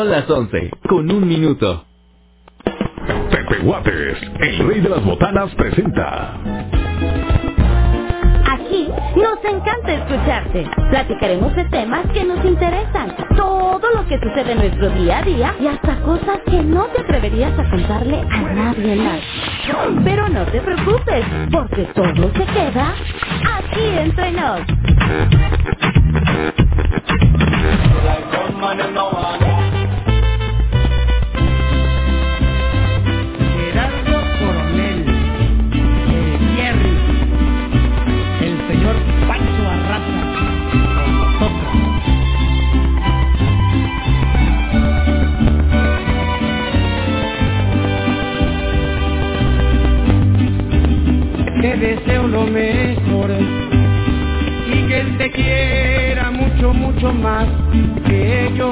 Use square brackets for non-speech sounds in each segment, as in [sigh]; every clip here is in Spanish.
Son las 11, con un minuto. Pepe Guates, el rey de las botanas, presenta. Aquí nos encanta escucharte. Platicaremos de temas que nos interesan, todo lo que sucede en nuestro día a día y hasta cosas que no te atreverías a contarle a nadie más. Pero no te preocupes, porque todo se queda aquí entre nos. Deseo lo mejor y que él te quiera mucho, mucho más que yo.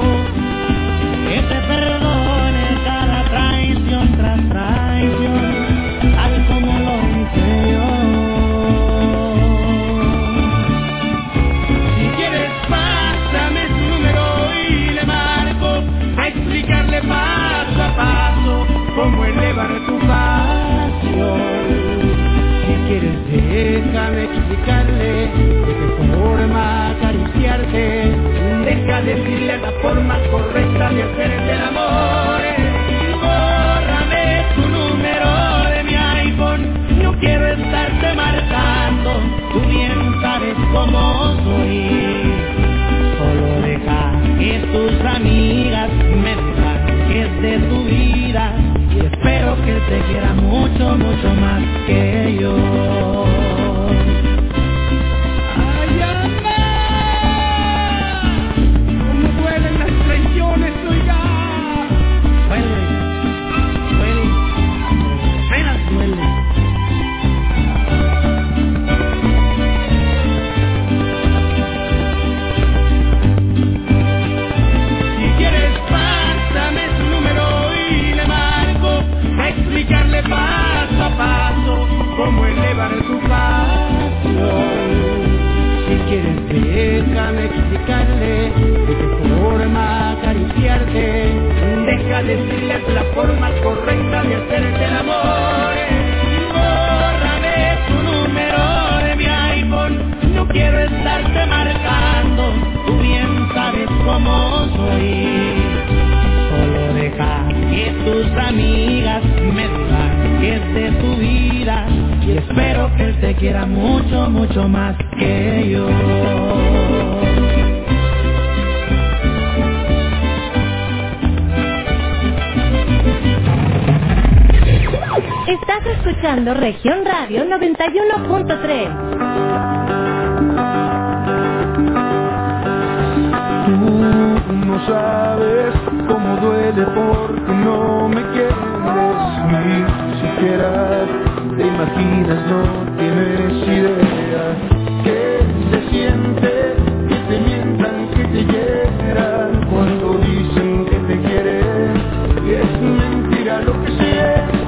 De qué forma acariciarte. Deja decirle la forma correcta de hacerte el amor. Bórrame tu número de mi iPhone. No quiero estarte marcando. Tú bien sabes cómo soy. Solo deja que tus amigas me digan que es de tu vida. Y espero que te quiera mucho, mucho más que yo. Correcta de hacerte el amor. Bórrame tu número de mi iPhone. No quiero estarte marcando. Tú bien sabes cómo soy. Solo deja que tus amigas me digan que es de tu vida. Y espero que él te quiera mucho, mucho más escuchando Región Radio 91.3. Tú no sabes cómo duele porque no me quieres ni siquiera te imaginas, no tienes idea que se siente que te mientan, que te hieran cuando dicen que te quieren y es mentira lo que sientes.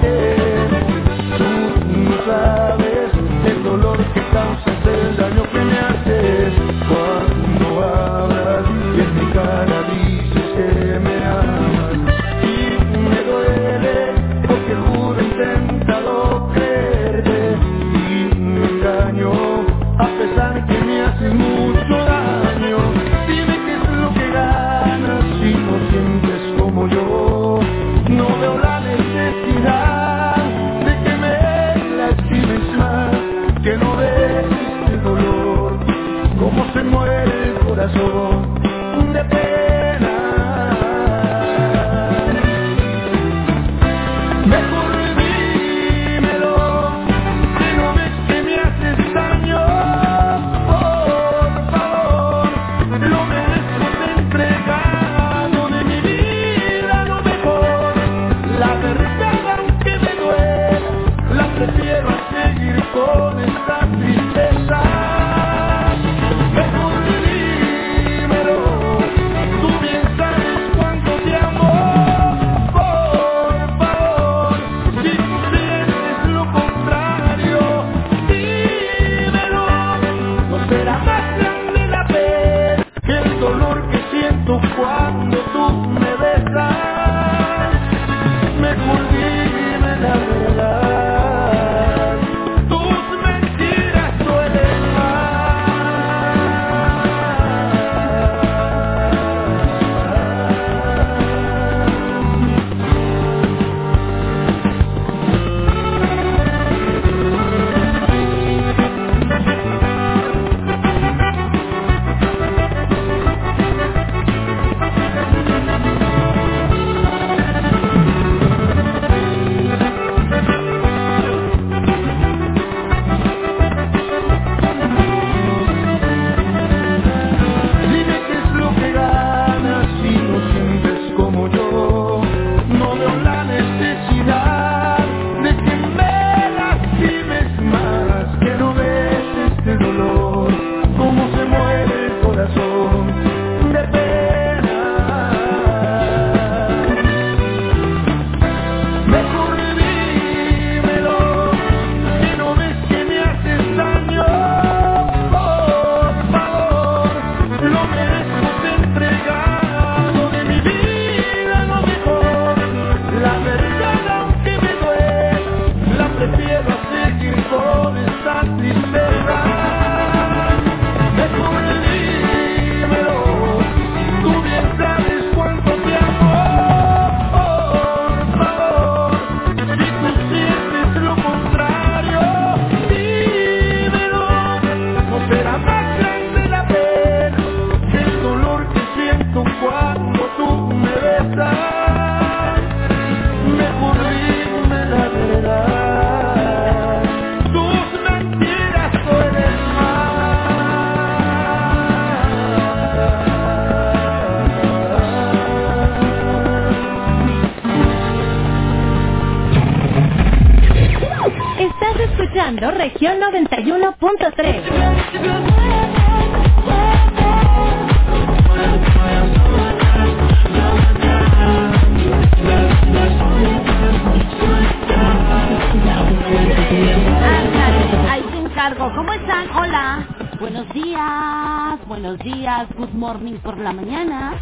¿Cómo están? Hola. Buenos días, buenos días, good morning por la mañana.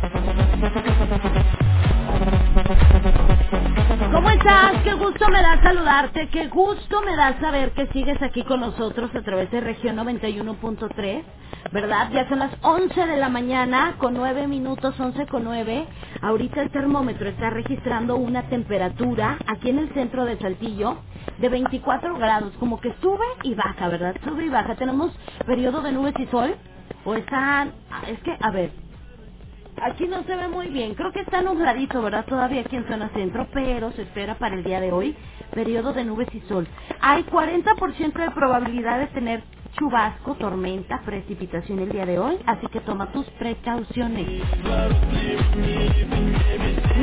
¿Cómo estás? Qué gusto me da saludarte, qué gusto me da saber que sigues aquí con nosotros a través de región 91.3, ¿verdad? Ya son las 11 de la mañana con 9 minutos, 11 con 9. Ahorita el termómetro está registrando una temperatura aquí en el centro de Saltillo de 24 grados, como que sube y baja, ¿verdad? Sube y baja. Tenemos periodo de nubes y sol, o están, es que, a ver, Aquí no se ve muy bien, creo que está nubladito, ¿verdad? Todavía aquí en zona centro, pero se espera para el día de hoy periodo de nubes y sol. Hay 40% de probabilidad de tener chubasco, tormenta, precipitación el día de hoy, así que toma tus precauciones.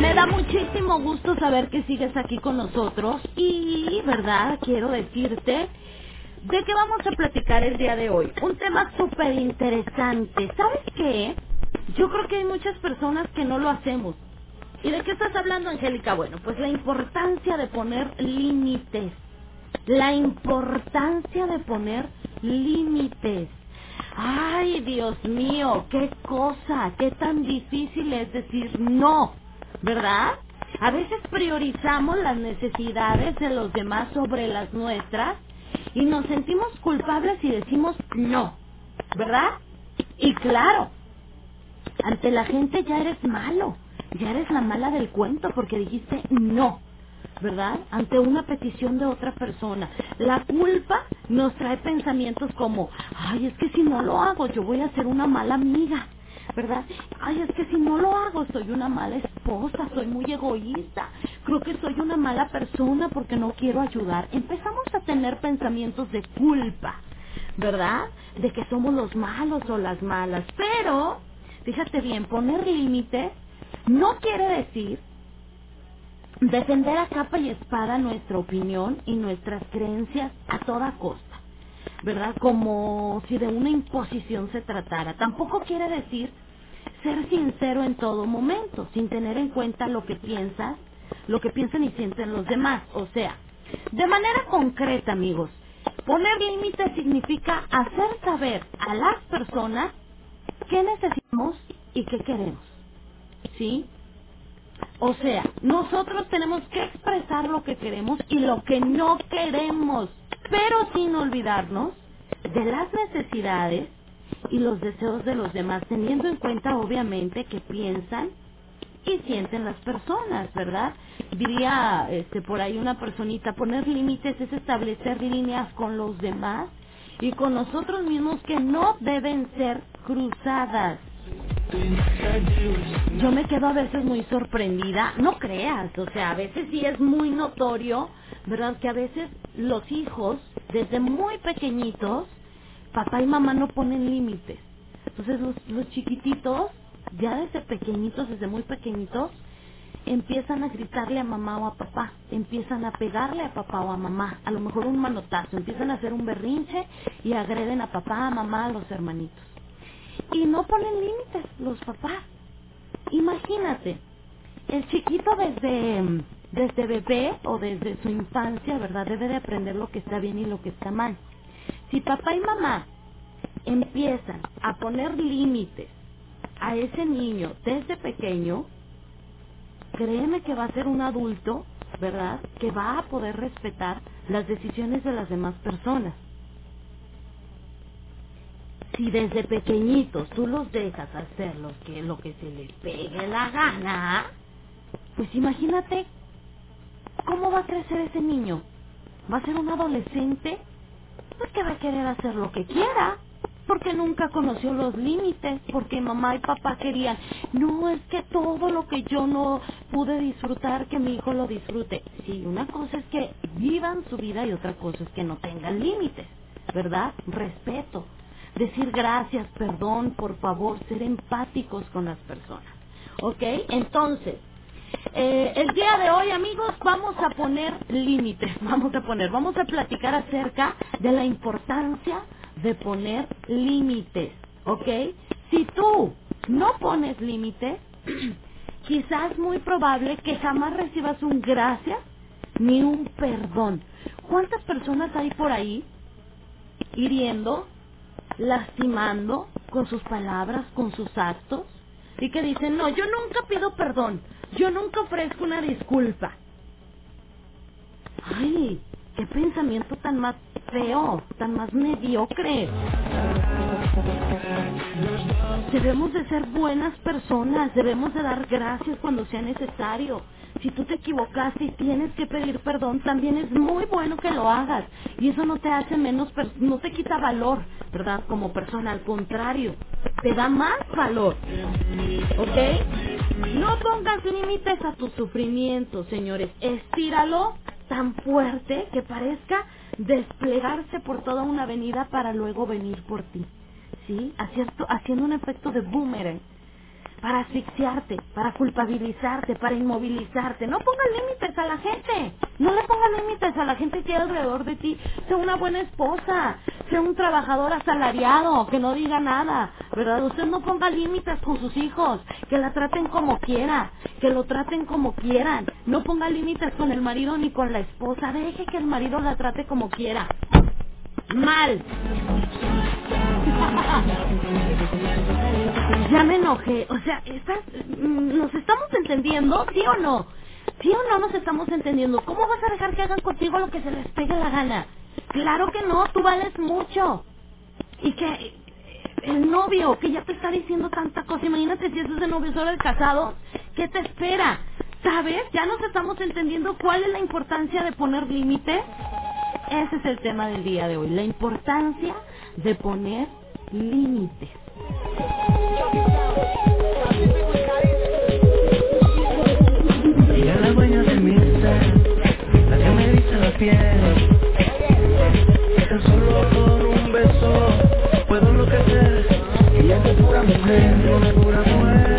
Me da muchísimo gusto saber que sigues aquí con nosotros y, ¿verdad? Quiero decirte de qué vamos a platicar el día de hoy. Un tema súper interesante. ¿Sabes qué? Yo creo que hay muchas personas que no lo hacemos. ¿Y de qué estás hablando, Angélica? Bueno, pues la importancia de poner límites. La importancia de poner límites. Ay, Dios mío, qué cosa, qué tan difícil es decir no, ¿verdad? A veces priorizamos las necesidades de los demás sobre las nuestras y nos sentimos culpables y decimos no, ¿verdad? Y claro, ante la gente ya eres malo, ya eres la mala del cuento porque dijiste no, ¿verdad? Ante una petición de otra persona. La culpa nos trae pensamientos como, ay, es que si no lo hago yo voy a ser una mala amiga. ¿Verdad? Ay, es que si no lo hago soy una mala esposa, soy muy egoísta, creo que soy una mala persona porque no quiero ayudar. Empezamos a tener pensamientos de culpa, ¿verdad? De que somos los malos o las malas. Pero fíjate bien, poner límites no quiere decir defender a capa y espada nuestra opinión y nuestras creencias a toda costa, ¿verdad? Como si de una imposición se tratara. Tampoco quiere decir ser sincero en todo momento, sin tener en cuenta lo que piensas, lo que piensan y sienten los demás. O sea, de manera concreta, amigos, poner límites significa hacer saber a las personas qué necesitamos y qué queremos. ¿Sí? O sea, nosotros tenemos que expresar lo que queremos y lo que no queremos, pero sin olvidarnos de las necesidades y los deseos de los demás, teniendo en cuenta obviamente que piensan y sienten las personas, ¿verdad? Diría este por ahí una personita, poner límites es establecer líneas con los demás y con nosotros mismos que no deben ser cruzadas. Yo me quedo a veces muy sorprendida, no creas, o sea, a veces sí es muy notorio, ¿verdad? Que a veces los hijos, desde muy pequeñitos, papá y mamá no ponen límites. Entonces los, los chiquititos, ya desde pequeñitos, desde muy pequeñitos, empiezan a gritarle a mamá o a papá, empiezan a pegarle a papá o a mamá, a lo mejor un manotazo, empiezan a hacer un berrinche y agreden a papá, a mamá, a los hermanitos. Y no ponen límites los papás. Imagínate, el chiquito desde, desde bebé o desde su infancia, ¿verdad? Debe de aprender lo que está bien y lo que está mal. Si papá y mamá empiezan a poner límites a ese niño desde pequeño, créeme que va a ser un adulto, ¿verdad? Que va a poder respetar las decisiones de las demás personas. Si desde pequeñitos tú los dejas hacer lo que, lo que se les pegue la gana, pues imagínate cómo va a crecer ese niño. ¿Va a ser un adolescente? Pues que va a querer hacer lo que quiera porque nunca conoció los límites, porque mamá y papá querían, no es que todo lo que yo no pude disfrutar, que mi hijo lo disfrute. Sí, una cosa es que vivan su vida y otra cosa es que no tengan límites, ¿verdad? Respeto, decir gracias, perdón, por favor, ser empáticos con las personas. ¿Ok? Entonces, eh, el día de hoy, amigos, vamos a poner límites, [laughs] vamos a poner, vamos a platicar acerca de la importancia de poner límites, ¿ok? Si tú no pones límites, [clears throat] quizás muy probable que jamás recibas un gracias ni un perdón. ¿Cuántas personas hay por ahí hiriendo, lastimando con sus palabras, con sus actos? Y que dicen, no, yo nunca pido perdón, yo nunca ofrezco una disculpa. Ay, qué pensamiento tan más feo, tan más mediocre. Debemos de ser buenas personas, debemos de dar gracias cuando sea necesario. Si tú te equivocaste y tienes que pedir perdón, también es muy bueno que lo hagas. Y eso no te hace menos, no te quita valor, ¿verdad? Como persona, al contrario, te da más valor. ¿Ok? No pongas límites a tu sufrimiento, señores. Estíralo tan fuerte que parezca desplegarse por toda una avenida para luego venir por ti. ¿Sí? Haciendo, haciendo un efecto de boomerang. Para asfixiarte, para culpabilizarte, para inmovilizarte. No pongas límites a la gente. No le pongas límites a la gente que hay alrededor de ti. Sea una buena esposa. Sea un trabajador asalariado. Que no diga nada. ¿Verdad? Usted no ponga límites con sus hijos. Que la traten como quiera. Que lo traten como quieran. No ponga límites con el marido ni con la esposa. Deje que el marido la trate como quiera. Mal. [laughs] ya me enojé. O sea, ¿estás, ¿nos estamos entendiendo? ¿Sí o no? ¿Sí o no nos estamos entendiendo? ¿Cómo vas a dejar que hagan contigo lo que se les pegue la gana? Claro que no, tú vales mucho. Y que el novio que ya te está diciendo tanta cosa, imagínate si es de novio solo el casado, ¿qué te espera? ¿Sabes? Ya nos estamos entendiendo cuál es la importancia de poner límites. Ese es el tema del día de hoy, la importancia de poner límites. De. Tan solo un beso puedo enloquecer. Ella es pura mujer, una pura mujer.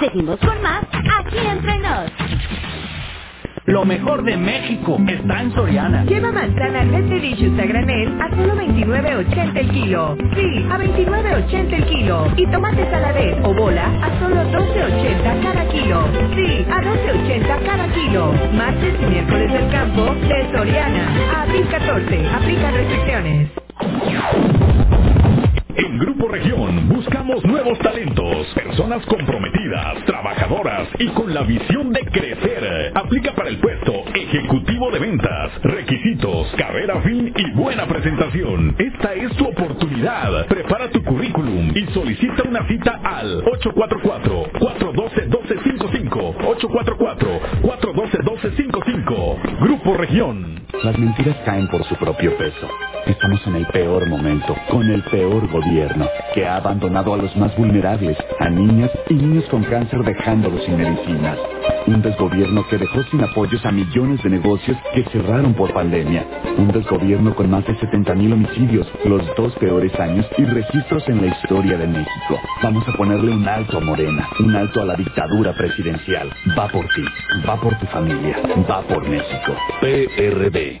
Seguimos con más aquí entre nos. Lo mejor de México está en Soriana. Lleva manzana Red Delicious a granel a solo 29.80 el kilo. Sí, a 29.80 el kilo. Y tomate saladez o bola a solo 12.80 cada kilo. Sí, a 12.80 cada kilo. Martes y miércoles del campo de Soriana. A abril 14. Aplican restricciones. En Grupo Región buscamos nuevos talentos, personas comprometidas, trabajadoras y con la visión de crecer. Aplica para el puesto ejecutivo de ventas, requisitos, carrera fin y buena presentación. Esta es tu oportunidad. Prepara tu currículum y solicita una cita al 844-412-1255. 844-412-1255. Grupo Región. Las mentiras caen por su propio peso. Estamos en el peor momento, con el peor gobierno, que ha abandonado a los más vulnerables, a niñas y niños con cáncer dejándolos sin medicinas. Un desgobierno que dejó sin apoyos a millones de negocios que cerraron por pandemia. Un desgobierno con más de 70 mil homicidios, los dos peores años y registros en la historia de México. Vamos a ponerle un alto a Morena, un alto a la dictadura presidencial. Va por ti, va por tu familia, va por México. PRD.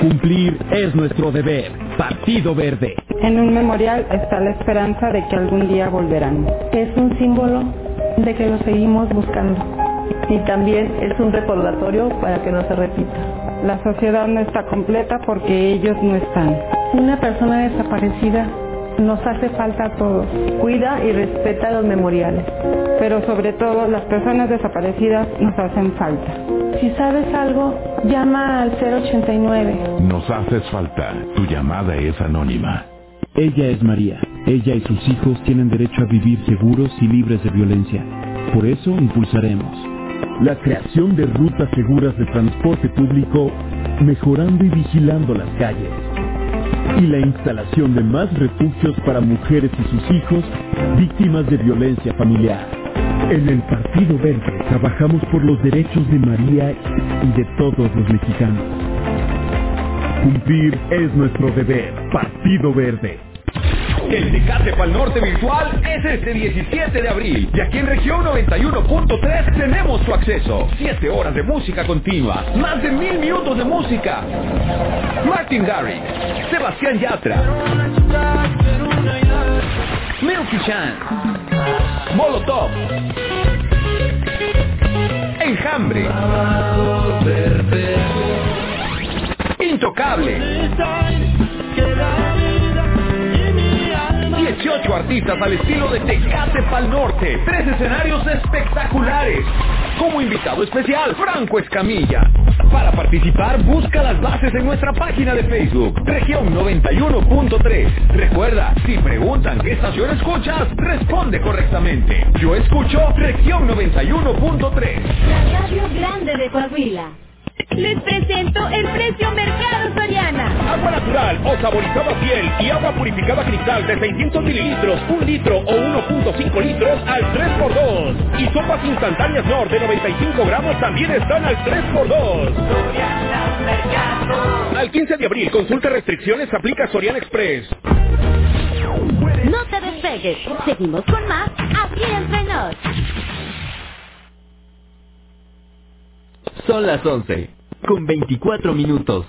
Cumplir es nuestro deber. Partido Verde. En un memorial está la esperanza de que algún día volverán. Es un símbolo de que lo seguimos buscando. Y también es un recordatorio para que no se repita. La sociedad no está completa porque ellos no están. Una persona desaparecida nos hace falta a todos. Cuida y respeta los memoriales. Pero sobre todo las personas desaparecidas nos hacen falta. Si sabes algo, llama al 089. Nos haces falta. Tu llamada es anónima. Ella es María. Ella y sus hijos tienen derecho a vivir seguros y libres de violencia. Por eso impulsaremos la creación de rutas seguras de transporte público, mejorando y vigilando las calles. Y la instalación de más refugios para mujeres y sus hijos víctimas de violencia familiar. En el Partido Verde trabajamos por los derechos de María y de todos los mexicanos. Cumplir es nuestro deber. Partido Verde. El Tecate Pal Norte Virtual es este 17 de abril y aquí en región 91.3 tenemos su acceso. 7 horas de música continua, más de mil minutos de música. Martin Garrix, Sebastián Yatra, Milky Chance, Molotov, Enjambre, Intocable. Artistas al estilo de Tecate Pal Norte. Tres escenarios espectaculares. Como invitado especial, Franco Escamilla. Para participar, busca las bases en nuestra página de Facebook, Región 91.3. Recuerda, si preguntan qué estación escuchas, responde correctamente. Yo escucho Región 91.3. La radio grande de Coahuila. Les presento el precio Mercado Soriana. Agua natural o saborizada piel y agua purificada cristal de 600 mililitros, 1 litro o 1.5 litros al 3x2. Y sopas instantáneas Nor de 95 gramos también están al 3x2. Al 15 de abril, consulta restricciones, aplica Soriana Express. No te despegues. Seguimos con más aquí entre nos. Son las 11, con 24 minutos.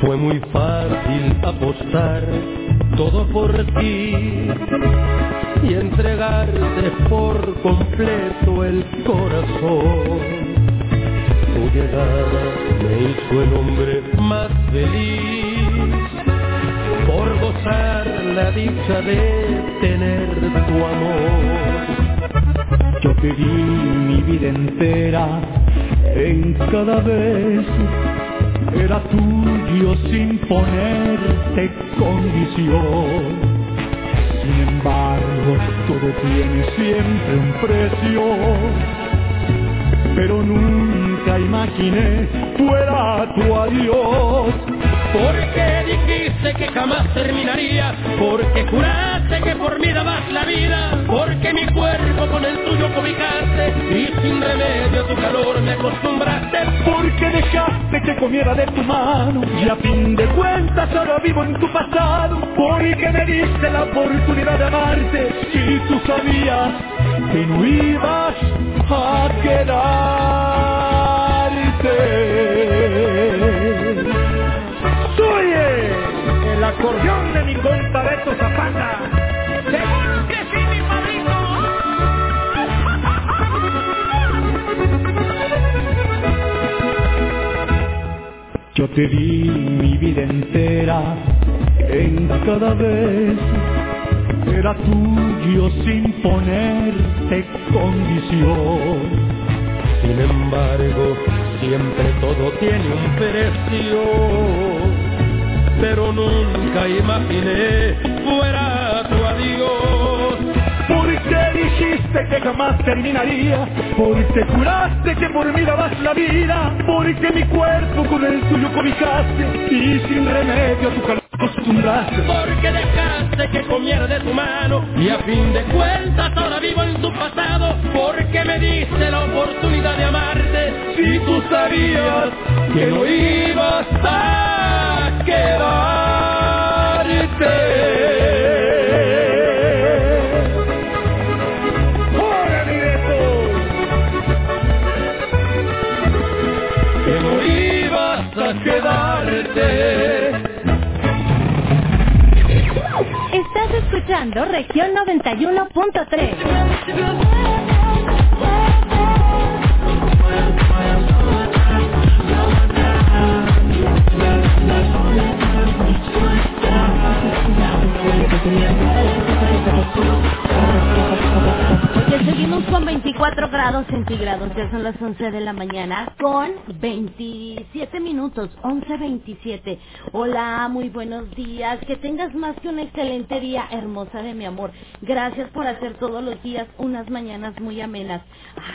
Fue muy fácil apostar todo por ti y entregarte por completo el corazón. Tu llegada me hizo el hombre más feliz por gozar la dicha de tener tu amor. Yo te mi vida entera en cada vez era tuyo sin ponerte condición. Sin embargo, todo tiene siempre un precio, pero nunca imaginé fuera tu adiós. Porque dijiste que jamás terminaría, porque juraste que por mí dabas la vida, porque mi cuerpo con el tuyo cobijaste y sin remedio a tu calor me acostumbraste. Porque dejaste que comiera de tu mano y a fin de cuentas ahora vivo en tu pasado. Porque me diste la oportunidad de amarte y tú sabías que no ibas a Soy el acordeón de mi compa Beto Zapata. Seguro que sí, mi padrino. Yo te di mi vida entera en cada vez. Era tuyo sin ponerte condición. Sin embargo, siempre todo tiene un precio, pero nunca imaginé fuera tu adiós. Porque dijiste que jamás terminaría, porque juraste que por mí dabas la vida, porque mi cuerpo con el tuyo cobijaste y sin remedio a tu calor acostumbraste. Porque dejaste que comiera de tu mano y a fin de cuentas ahora vivo en tu pasado. Porque me diste la oportunidad de amarte que no ibas a quedarte. ¡Hola, mi! Que no ibas a quedarte. Estás escuchando región 91.3. Oye, seguimos con 24 grados centígrados, ya son las 11 de la mañana, con 27 minutos, 11.27. Hola, muy buenos días, que tengas más que un excelente día, hermosa de mi amor. Gracias por hacer todos los días unas mañanas muy amenas.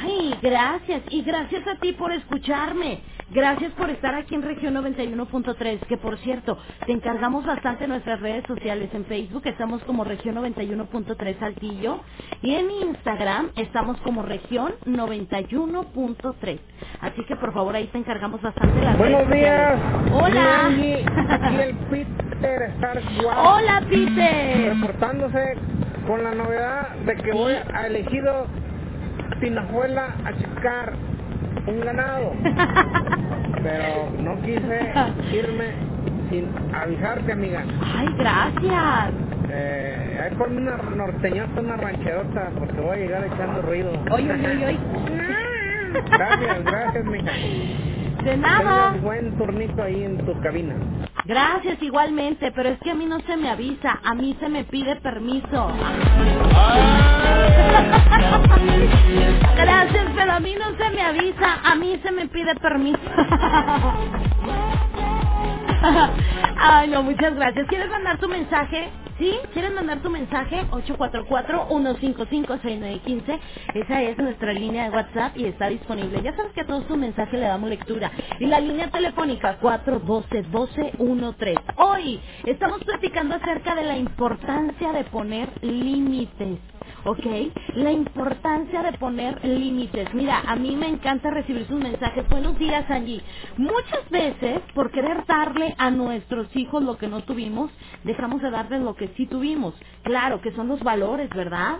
Ay, gracias, y gracias a ti por escucharme. Gracias por estar aquí en región 91.3, que por cierto, te encargamos bastante en nuestras redes sociales. En Facebook estamos como región 91.3 Saltillo y en Instagram estamos como región 91.3. Así que por favor ahí te encargamos bastante las Buenos redes días. Hola. Aquí el Peter Star Hola, Peter. Reportándose con la novedad de que voy a elegido Pinajuela a checar un ganado. Pero no quise irme sin avisarte, amiga. Ay, gracias. Eh, ahí ponme una norteñota, una rancherota, porque voy a llegar echando ruido. Oye, oye, oye. [laughs] Gracias, gracias, mija. De nada. Tengas buen turnito ahí en tu cabina. Gracias igualmente, pero es que a mí no se me avisa, a mí se me pide permiso. Gracias, pero a mí no se me avisa, a mí se me pide permiso. [laughs] [laughs] Ay, no, muchas gracias. ¿Quieres mandar tu mensaje? ¿Sí? ¿Quieres mandar tu mensaje? 844-155-6915. Esa es nuestra línea de WhatsApp y está disponible. Ya sabes que a todos tus mensajes le damos lectura. Y la línea telefónica 412-1213. Hoy estamos platicando acerca de la importancia de poner límites. ¿Ok? La importancia de poner límites. Mira, a mí me encanta recibir sus mensajes. Buenos días, Angie. Muchas veces, por querer darle a nuestros hijos lo que no tuvimos, dejamos de darles lo que sí tuvimos. Claro, que son los valores, ¿verdad?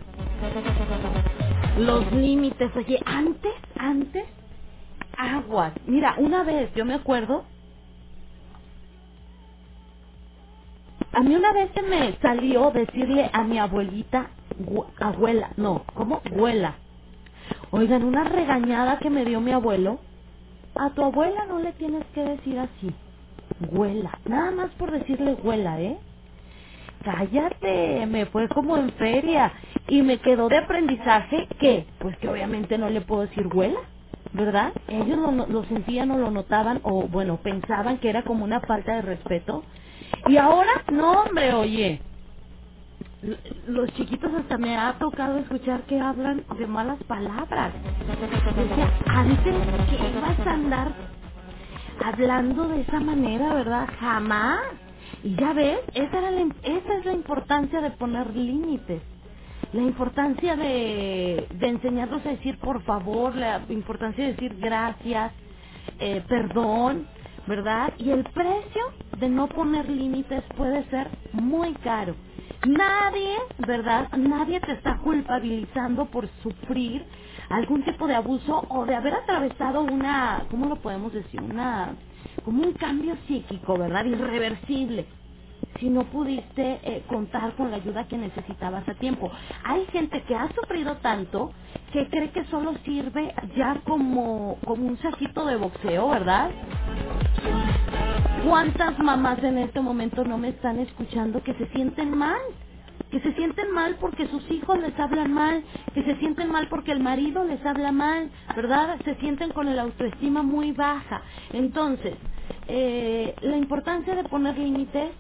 Los límites. Oye, antes, antes, aguas. Mira, una vez, yo me acuerdo, A mí una vez se me salió decirle a mi abuelita, abuela, no, ¿cómo? Abuela. Oigan, una regañada que me dio mi abuelo. A tu abuela no le tienes que decir así. Huela. Nada más por decirle huela, ¿eh? Cállate, me fue como en feria. Y me quedó de aprendizaje que, pues que obviamente no le puedo decir huela, ¿verdad? Ellos lo, lo sentían o lo notaban o, bueno, pensaban que era como una falta de respeto. Y ahora, no, hombre, oye. Los chiquitos hasta me ha tocado escuchar que hablan de malas palabras. Decía, antes que ibas a andar hablando de esa manera, ¿verdad? Jamás. Y ya ves, esa, era la, esa es la importancia de poner límites. La importancia de, de enseñarlos a decir por favor, la importancia de decir gracias, eh, perdón, ¿verdad? Y el precio de no poner límites puede ser muy caro. Nadie, ¿verdad? Nadie te está culpabilizando por sufrir algún tipo de abuso o de haber atravesado una, ¿cómo lo podemos decir? Una, como un cambio psíquico, ¿verdad? Irreversible. Si no pudiste eh, contar con la ayuda que necesitabas a tiempo. Hay gente que ha sufrido tanto que cree que solo sirve ya como, como un saquito de boxeo, ¿verdad? ¿Cuántas mamás en este momento no me están escuchando que se sienten mal? Que se sienten mal porque sus hijos les hablan mal, que se sienten mal porque el marido les habla mal, ¿verdad? Se sienten con el autoestima muy baja. Entonces, eh, la importancia de poner límites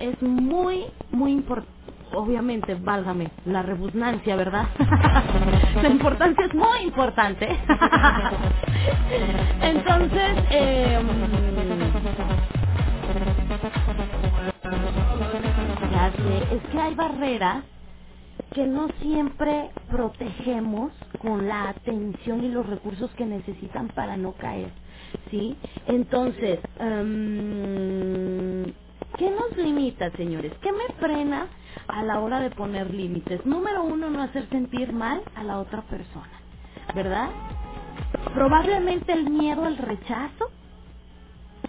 es muy, muy importante. Obviamente, válgame, la rebusnancia, ¿verdad? [laughs] la importancia es muy importante. [laughs] Entonces, eh, es que hay barreras que no siempre protegemos con la atención y los recursos que necesitan para no caer, ¿sí? Entonces, em, ¿qué nos limita, señores? ¿Qué me frena a la hora de poner límites? Número uno, no hacer sentir mal a la otra persona, ¿verdad? Probablemente el miedo al rechazo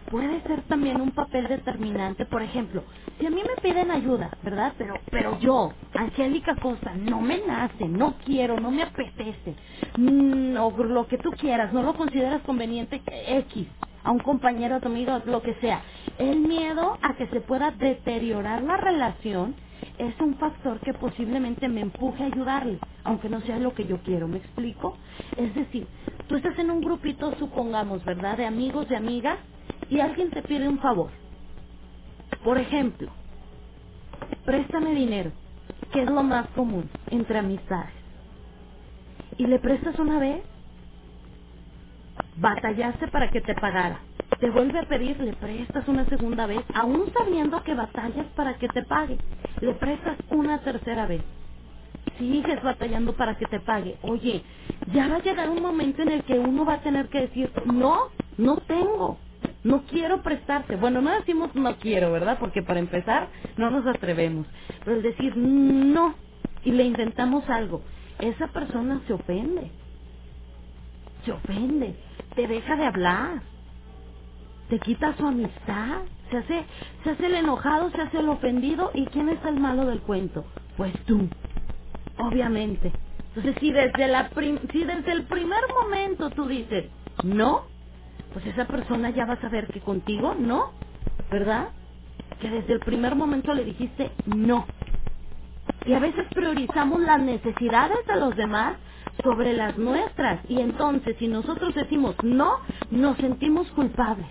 puede ser también un papel determinante. Por ejemplo, si a mí me piden ayuda, ¿verdad? Pero, pero yo, Angélica Costa, no me nace, no quiero, no me apetece, mm, o lo que tú quieras, no lo consideras conveniente X, a un compañero, a tu amigo, lo que sea. El miedo a que se pueda deteriorar la relación es un factor que posiblemente me empuje a ayudarle, aunque no sea lo que yo quiero, ¿me explico? Es decir, tú estás en un grupito, supongamos, ¿verdad? De amigos, de amigas, y alguien te pide un favor. Por ejemplo, préstame dinero, que es lo más común entre amistades. Y le prestas una vez, batallaste para que te pagara. Te vuelve a pedir, le prestas una segunda vez, aún sabiendo que batallas para que te pague. Le prestas una tercera vez. Sigues batallando para que te pague. Oye, ya va a llegar un momento en el que uno va a tener que decir, no, no tengo. No quiero prestarte. Bueno, no decimos no quiero, ¿verdad? Porque para empezar no nos atrevemos. Pero el decir no y le intentamos algo, esa persona se ofende. Se ofende. Te deja de hablar. Te quita su amistad. Se hace, se hace el enojado, se hace el ofendido. ¿Y quién es el malo del cuento? Pues tú. Obviamente. Entonces, si desde, la prim- si desde el primer momento tú dices no, pues esa persona ya va a saber que contigo no, ¿verdad? Que desde el primer momento le dijiste no. Y a veces priorizamos las necesidades de los demás sobre las nuestras. Y entonces, si nosotros decimos no, nos sentimos culpables.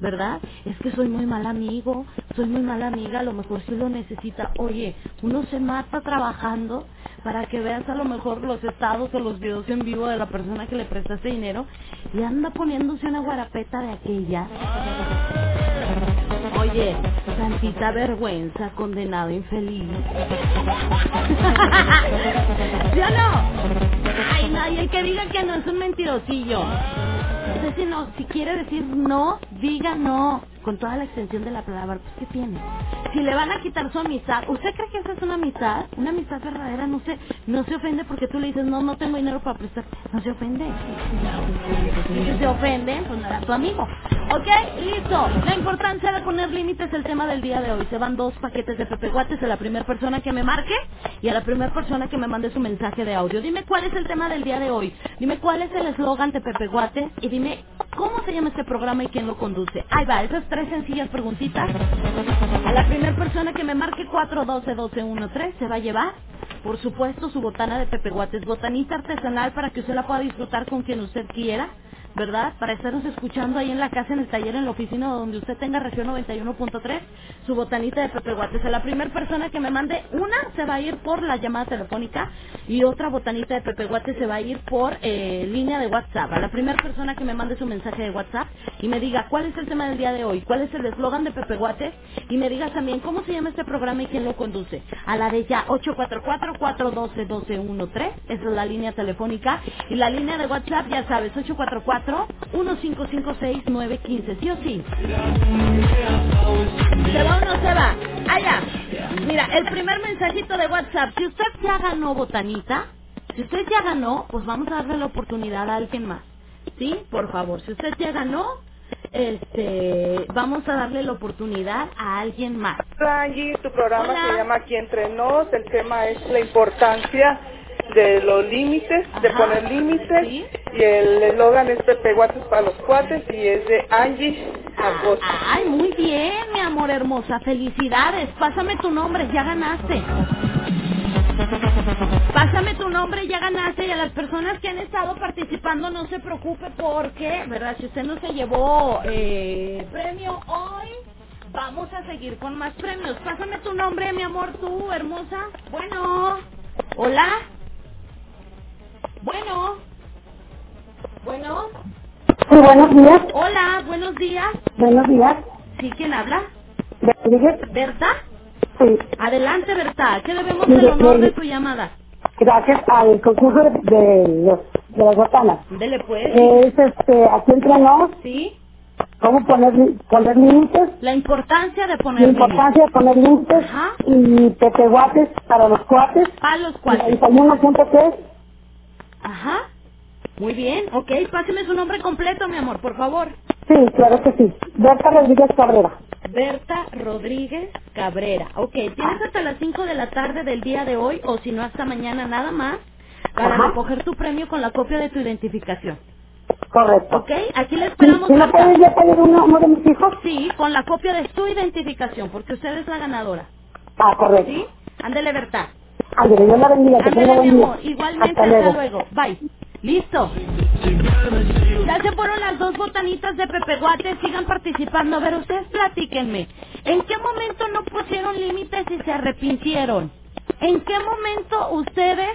¿Verdad? Es que soy muy mal amigo, soy muy mala amiga, a lo mejor sí lo necesita. Oye, uno se mata trabajando para que veas a lo mejor los estados o los videos en vivo de la persona que le prestaste dinero y anda poniéndose una guarapeta de aquella. Oye, tantita vergüenza, condenado infeliz. [laughs] ¿Sí o no? Ay, nadie que diga que no es un mentirosillo. No, si quiere decir no, diga no. Con toda la extensión de la palabra, pues ¿qué tiene? Si le van a quitar su amistad, ¿usted cree que esa es una amistad? Una amistad verdadera no se, no se ofende porque tú le dices, no, no tengo dinero para prestarte. No se ofende. Si se ofende, pues no era tu amigo. ¿Ok? Listo. La importancia de poner límites es el tema del día de hoy. Se van dos paquetes de Pepe Guates a la primera persona que me marque y a la primera persona que me mande su mensaje de audio. Dime cuál es el tema del día de hoy. Dime cuál es el eslogan de Pepe Guates y dime cómo se llama este programa y quién lo conduce. Ahí va, esas tres sencillas preguntitas. A la primera persona que me marque 412-1213 se va a llevar, por supuesto, su botana de Pepe Guates, botanita artesanal para que usted la pueda disfrutar con quien usted quiera. ¿Verdad? Para estarnos escuchando ahí en la casa, en el taller, en la oficina donde usted tenga región 91.3, su botanita de Pepe Guates. A la primera persona que me mande una se va a ir por la llamada telefónica y otra botanita de Pepe Guates se va a ir por eh, línea de WhatsApp. A la primera persona que me mande su mensaje de WhatsApp y me diga cuál es el tema del día de hoy, cuál es el eslogan de Pepe Guates y me diga también cómo se llama este programa y quién lo conduce. A la de ya 844-412-1213, esa es la línea telefónica y la línea de WhatsApp, ya sabes, 844 1556915 ¿sí o sí? ¿Se va o no se va? Allá. Mira, el primer mensajito de WhatsApp. Si usted ya ganó botanita, si usted ya ganó, pues vamos a darle la oportunidad a alguien más. ¿Sí? Por favor, si usted ya ganó, este, vamos a darle la oportunidad a alguien más. Hola Angie, tu programa Hola. se llama Aquí Entre Nos, el tema es la importancia de los límites, de Ajá. poner límites, y el eslogan es Pepe Guates para los cuates y es de Angie Acosta. Ay, muy bien, mi amor hermosa. Felicidades. Pásame tu nombre, ya ganaste. Pásame tu nombre, ya ganaste. Y a las personas que han estado participando, no se preocupe porque, ¿verdad? Si usted no se llevó eh, premio hoy, vamos a seguir con más premios. Pásame tu nombre, mi amor, tú, hermosa. Bueno. Hola. Bueno. Bueno. Sí, buenos días. Hola, buenos días. Buenos días. ¿Sí? ¿Quién habla? Rodríguez. ¿Berta? Sí. Adelante, Berta. ¿Qué debemos Mire, el honor de tu llamada? Gracias al concurso de, de los, de las botanas. Dele pues. Es este, aquí entre nos, ¿Sí? cómo poner, poner límites, La importancia de la poner importancia de poner límites y pepeguates para los cuates. Para los cuates. Y la gente que es, Ajá. Muy bien. Ok, páseme su nombre completo, mi amor, por favor. sí, claro que sí, Berta Rodríguez Cabrera. Berta Rodríguez Cabrera. Ok, tienes hasta las 5 de la tarde del día de hoy, o si no, hasta mañana nada más, para Ajá. recoger tu premio con la copia de tu identificación. Correcto. Ok, aquí le ¿Sí, esperamos. sí Berta. puedes ya pedir uno, uno de mis hijos? Sí, con la copia de su identificación, porque usted es la ganadora. Ah, correcto. ¿Sí? Ándele, Berta. Ándale, Dios la bendiga, que tenga mi buen día. amor. Igualmente, Hasta hasta luego. luego. Bye. Listo. Ya se fueron las dos botanitas de Pepe Guate. Sigan participando. A ver, ustedes platíquenme. ¿En qué momento no pusieron límites y se arrepintieron? ¿En qué momento ustedes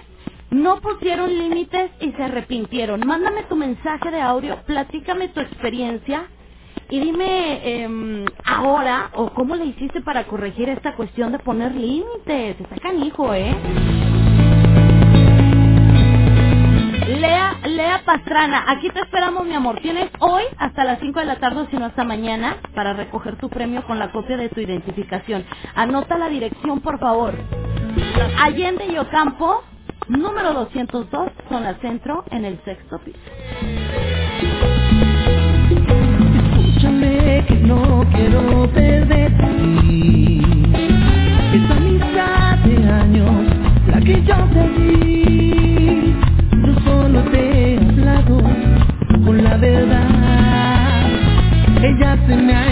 no pusieron límites y se arrepintieron? Mándame tu mensaje de audio, platícame tu experiencia y dime em, ahora o cómo le hiciste para corregir esta cuestión de poner límites. Está canijo, ¿eh? Lea, Lea Pastrana, aquí te esperamos, mi amor. Tienes hoy hasta las 5 de la tarde, si no hasta mañana, para recoger tu premio con la copia de tu identificación. Anota la dirección, por favor. Allende y Ocampo, número 202, zona centro, en el sexto piso. Que no quiero perder ti. Esa amistad de años, la que yo di. Yo solo te he hablado con la verdad. Ella se me ha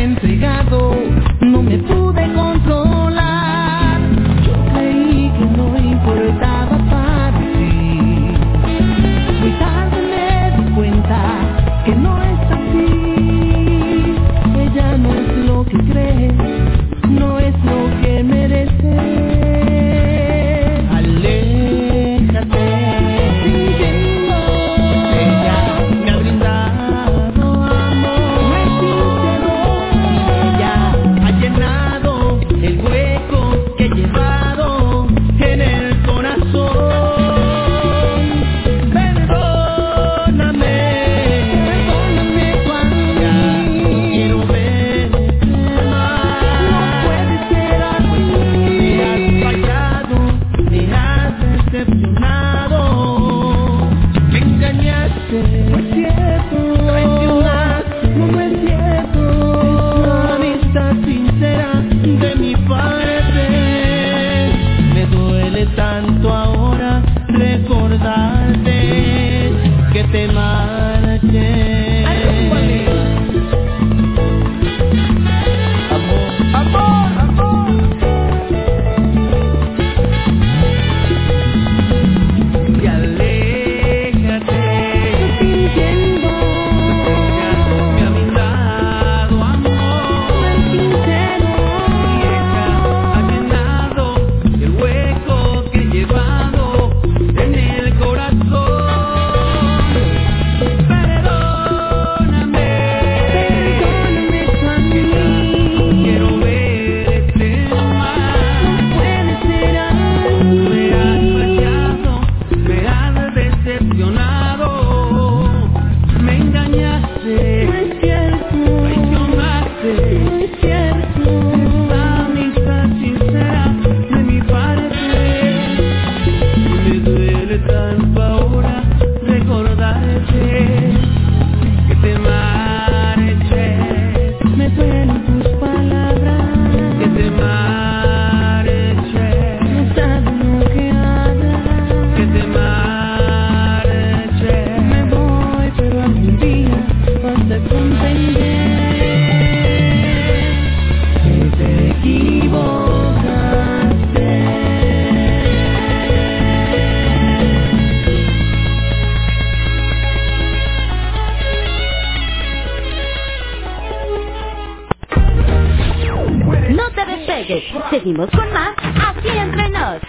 Seguimos con más Así entre nos.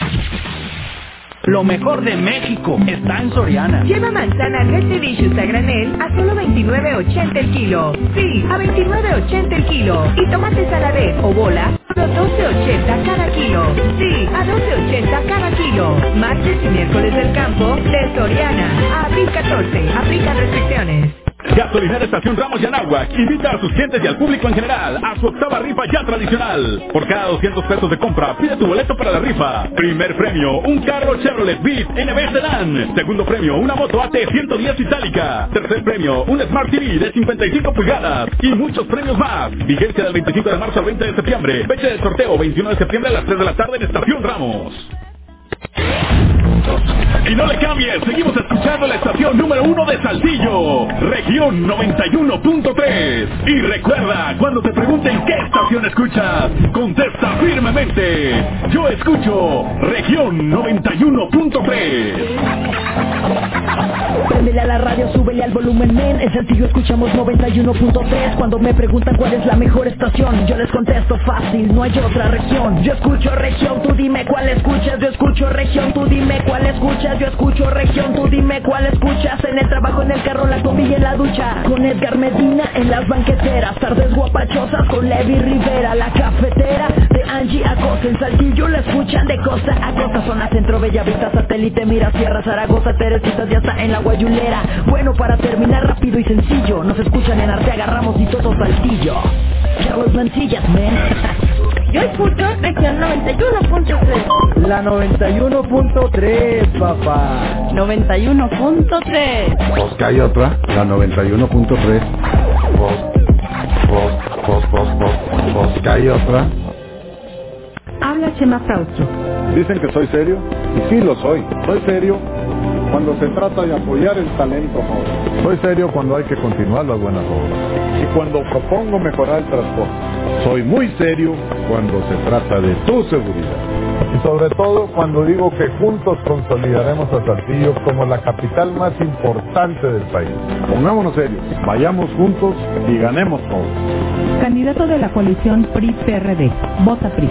Lo mejor de México está en Soriana. Lleva manzana Red Delicious a granel a solo 29.80 el kilo. Sí, a 29.80 el kilo. Y tomate saladez o bola, solo 12.80 cada kilo. Sí, a 12.80 cada kilo. Martes y miércoles del campo de Soriana. A abril 14. Aplica restricciones. Gasolinera Estación Ramos y invita a sus clientes y al público en general a su octava rifa ya tradicional. Por cada 200 pesos de compra, pide tu boleto para la rifa. Primer premio, un carro Chevrolet Beat NB Sedan. Segundo premio, una moto AT 110 itálica. Tercer premio, un Smart TV de 55 pulgadas. Y muchos premios más. Vigencia del 25 de marzo al 20 de septiembre. Fecha del sorteo 21 de septiembre a las 3 de la tarde en Estación Ramos. Y no le cambies, seguimos escuchando la estación número uno de Saltillo, región 91.3. Y recuerda, cuando te pregunten qué estación escuchas, contesta firmemente. Yo escucho región 91.3. Préndele a la radio, súbele al volumen, men. En Saltillo escuchamos 91.3. Cuando me preguntan cuál es la mejor estación, yo les contesto fácil, no hay otra región. Yo escucho región, tú dime cuál escuchas. Yo escucho región, tú dime cuál escuchas. Yo escucho región, tú dime cuál escuchas. En el trabajo, en el carro, la comida y en la ducha. Con Edgar Medina en las banqueteras. Tardes guapachosas con Levi Rivera. La cafetera de Angie Acosta. En Saltillo la escuchan de costa a costa. Zona Centro, Bellavista, Satélite, Mira, Sierra, Zaragoza, Teresitas, ya está en la Guayulera. Bueno, para terminar rápido y sencillo. Nos escuchan en Arteaga, Ramos y todo Saltillo. Carlos Mancillas, man. [laughs] Yo escucho región 91.3. La 91.3, papá. 91.3. Pues que hay otra, la 91.3. Pues, pues, pues, pues, pues, pues que hay otra. Habla Chema Fraustro. Dicen que soy serio, y sí lo soy. Soy serio cuando se trata de apoyar el talento joven. Soy serio cuando hay que continuar las buenas obras. Y cuando propongo mejorar el transporte. Soy muy serio cuando se trata de tu seguridad. Y sobre todo cuando digo que juntos consolidaremos a Saltillo como la capital más importante del país. Pongámonos serios, vayamos juntos y ganemos todos. Candidato de la coalición PRI-PRD. Vota PRI.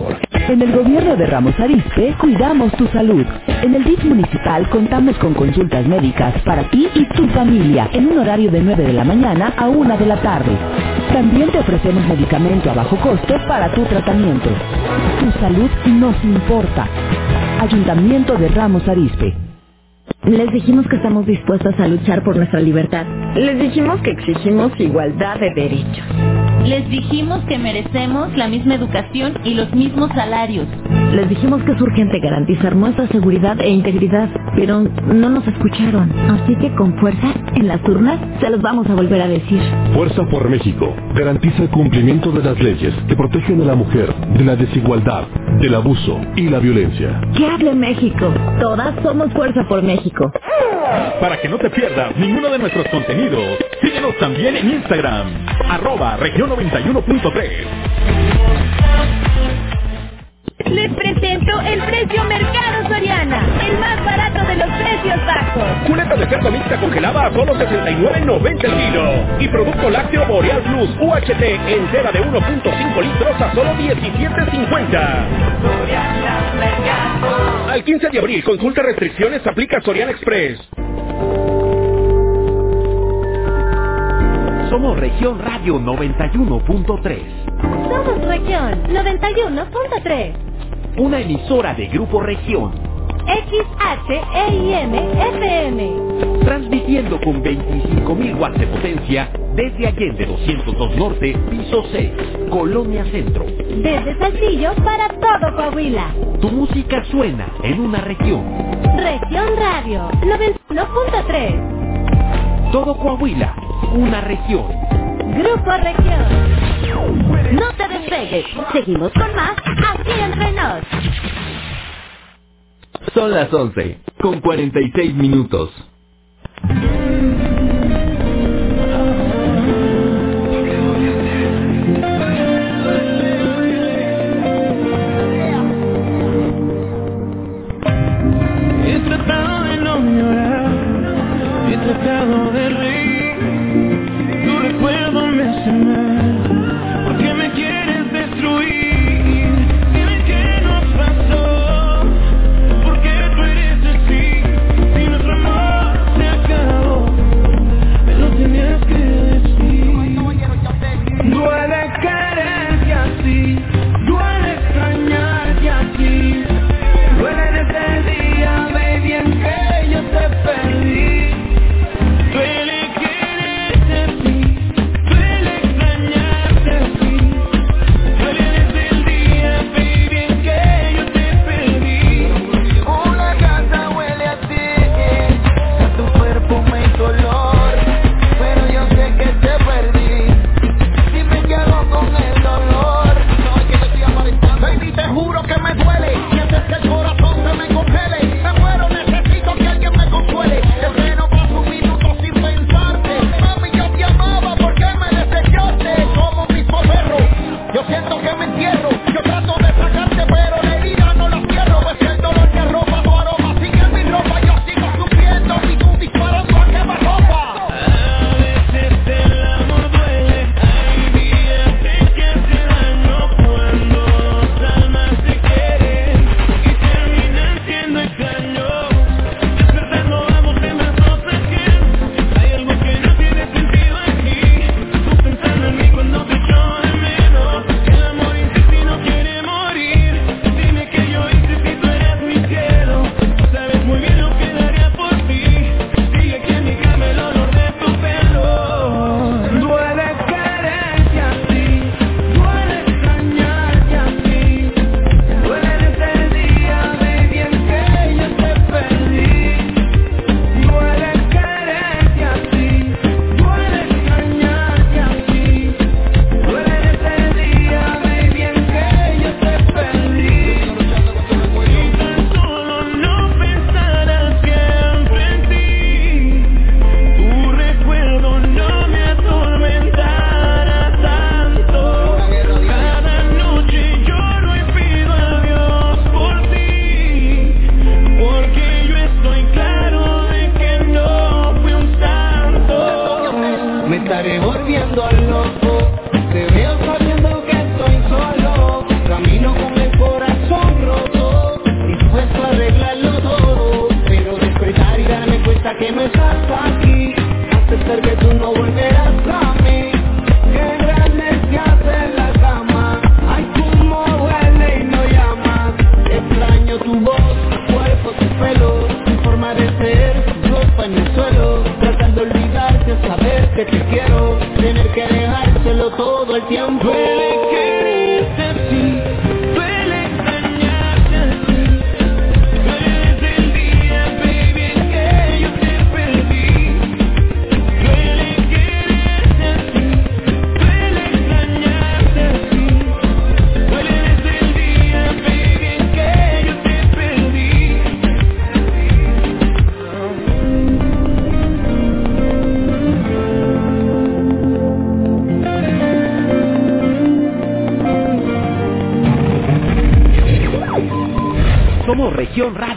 En el gobierno de Ramos Arizpe cuidamos tu salud. En el DIF municipal contamos con consultas médicas para ti y tu familia en un horario de 9 de la mañana a 1 de la tarde. También te ofrecemos medicamento a bajo costo para tu tratamiento. Tu salud nos importa. Ayuntamiento de Ramos Arizpe. Les dijimos que estamos dispuestas a luchar por nuestra libertad. Les dijimos que exigimos igualdad de derechos. Les dijimos que merecemos la misma educación y los mismos salarios. Les dijimos que es urgente garantizar nuestra seguridad e integridad, pero no nos escucharon. Así que con fuerza, en las urnas, se los vamos a volver a decir. Fuerza por México garantiza el cumplimiento de las leyes que protegen a la mujer de la desigualdad, del abuso y la violencia. ¡Que hable México! Todas somos Fuerza por México. Para que no te pierdas ninguno de nuestros contenidos, síguenos también en Instagram, arroba región 91.3. Les presento el precio Mercado Soriana, el más barato de los precios bajos. Culeta de cerdo mixta congelada a solo 69.90 el kilo. Y producto lácteo Boreal Plus UHT entera de 1.5 litros a solo 17.50. Al 15 de abril, consulta restricciones, aplica Soriana Express. Somos Región Radio 91.3. Somos Región 91.3. Una emisora de Grupo Región. XHEIM FM. Transmitiendo con 25.000 watts de potencia desde Allende 202 Norte, piso 6, Colonia Centro. Desde Saltillo para todo Coahuila. Tu música suena en una región. Región Radio 91.3. Todo Coahuila, una región. Grupo Región. No te despegues. Seguimos con más aquí en Renault. Son las 11, con 46 minutos.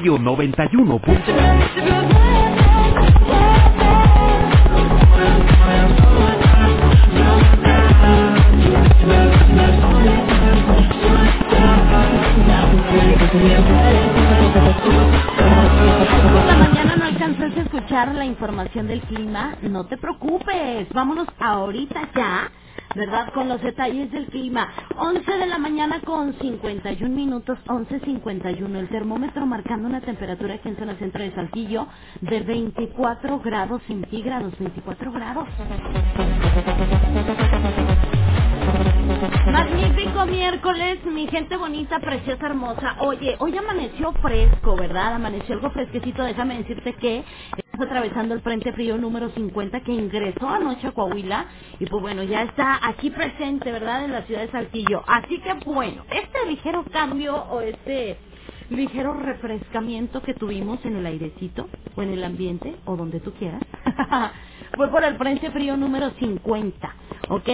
Radio 91. Por la mañana no alcanzaste a escuchar la información del clima, no te preocupes, vámonos ahorita ya, ¿verdad? Con los detalles del clima. 11 de la mañana con 51 minutos, 11.51, el termómetro marcando una temperatura aquí en zona centro de Saltillo de 24 grados centígrados, 24 grados. Magnífico miércoles, mi gente bonita, preciosa, hermosa. Oye, hoy amaneció fresco, ¿verdad? Amaneció algo fresquecito. Déjame decirte que atravesando el Frente Frío número 50 que ingresó anoche a Coahuila. Y pues bueno, ya está aquí presente, ¿verdad? En la ciudad de Saltillo. Así que bueno, este ligero cambio o este ligero refrescamiento que tuvimos en el airecito o en el ambiente o donde tú quieras [laughs] fue por el Frente Frío número 50, ¿ok?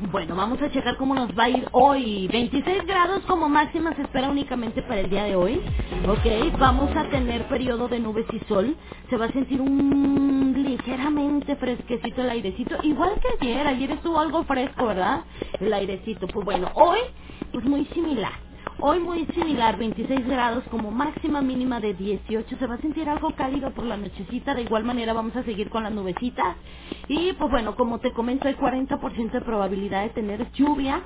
Bueno, vamos a checar cómo nos va a ir hoy. 26 grados como máxima se espera únicamente para el día de hoy. Ok, vamos a tener periodo de nubes y sol. Se va a sentir un ligeramente fresquecito el airecito. Igual que ayer, ayer estuvo algo fresco, ¿verdad? El airecito. Pues bueno, hoy pues muy similar. Hoy muy similar, 26 grados como máxima mínima de 18. Se va a sentir algo cálido por la nochecita. De igual manera vamos a seguir con las nubecitas. Y pues bueno, como te comento, hay 40% de probabilidad de tener lluvia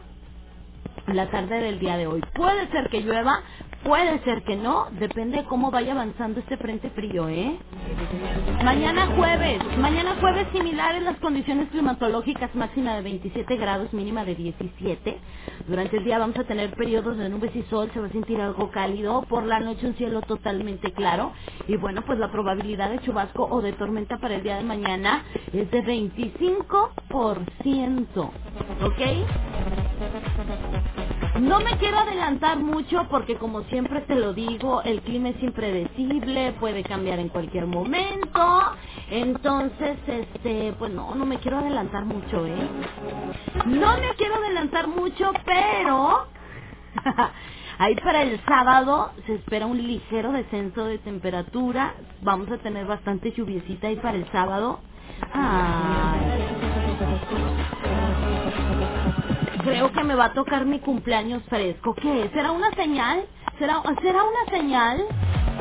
la tarde del día de hoy. Puede ser que llueva, puede ser que no, depende de cómo vaya avanzando este frente frío, ¿eh? Mañana jueves, mañana jueves similares las condiciones climatológicas, máxima de 27 grados, mínima de 17. Durante el día vamos a tener periodos de nubes y sol, se va a sentir algo cálido, por la noche un cielo totalmente claro y bueno, pues la probabilidad de chubasco o de tormenta para el día de mañana es de 25%, ¿ok? No me quiero adelantar mucho porque como siempre te lo digo, el clima es impredecible, puede cambiar en cualquier momento. Entonces, este, pues no, no me quiero adelantar mucho, ¿eh? No me quiero adelantar mucho, pero [laughs] ahí para el sábado se espera un ligero descenso de temperatura. Vamos a tener bastante lluviecita ahí para el sábado. Creo que me va a tocar mi cumpleaños fresco. ¿Qué? ¿Será una señal? ¿Será, ¿será una señal?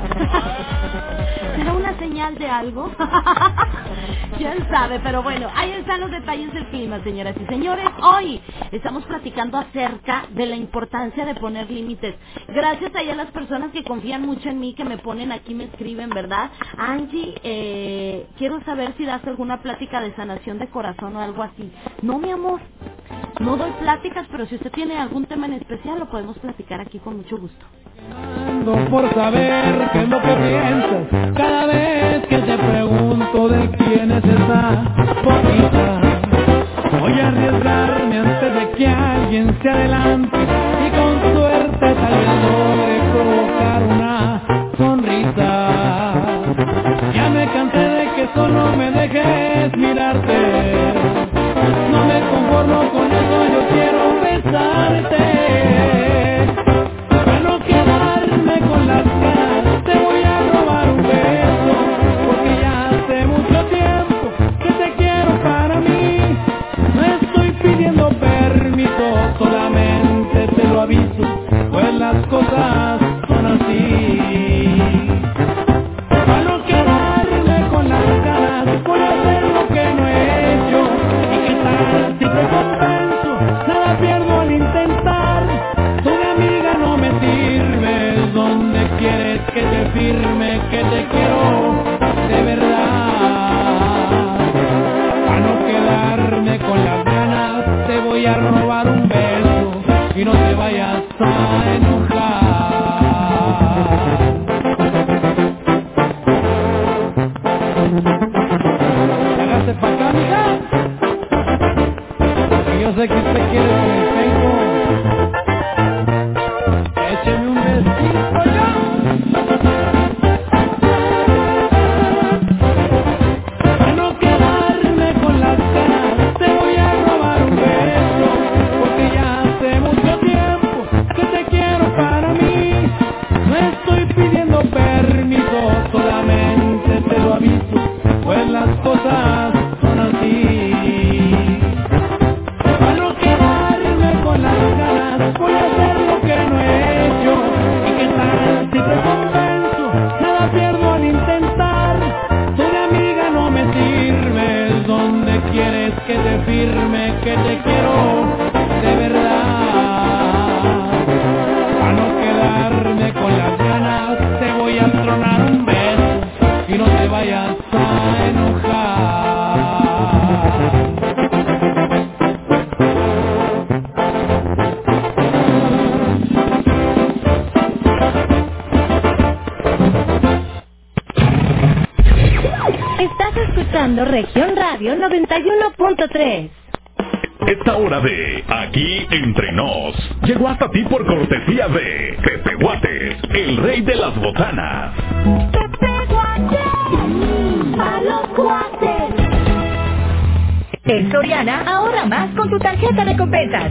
[laughs] ¿Será una señal de algo? [laughs] ¿Quién sabe? Pero bueno, ahí están los detalles del clima, señoras y señores. Hoy estamos platicando acerca de la importancia de poner límites. Gracias a las personas que confían mucho en mí, que me ponen aquí, me escriben, ¿verdad? Angie, eh, quiero saber si das alguna plática de sanación de corazón o algo así. No, mi amor. No doy pláticas, pero si usted tiene algún tema en especial, lo podemos platicar aquí con mucho gusto. Por saber qué es lo que piensas cada vez que te pregunto de quién es esa bonita. Voy a arriesgarme antes de que alguien se adelante y con suerte tal vez logre provocar una sonrisa. Ya me cansé de que solo me dejes mirarte conformo con eso, yo quiero besarte. Para no quedarme con las ganas, te voy a robar un beso, porque ya hace mucho tiempo que te quiero para mí. No estoy pidiendo permiso, solamente te lo aviso, pues las cosas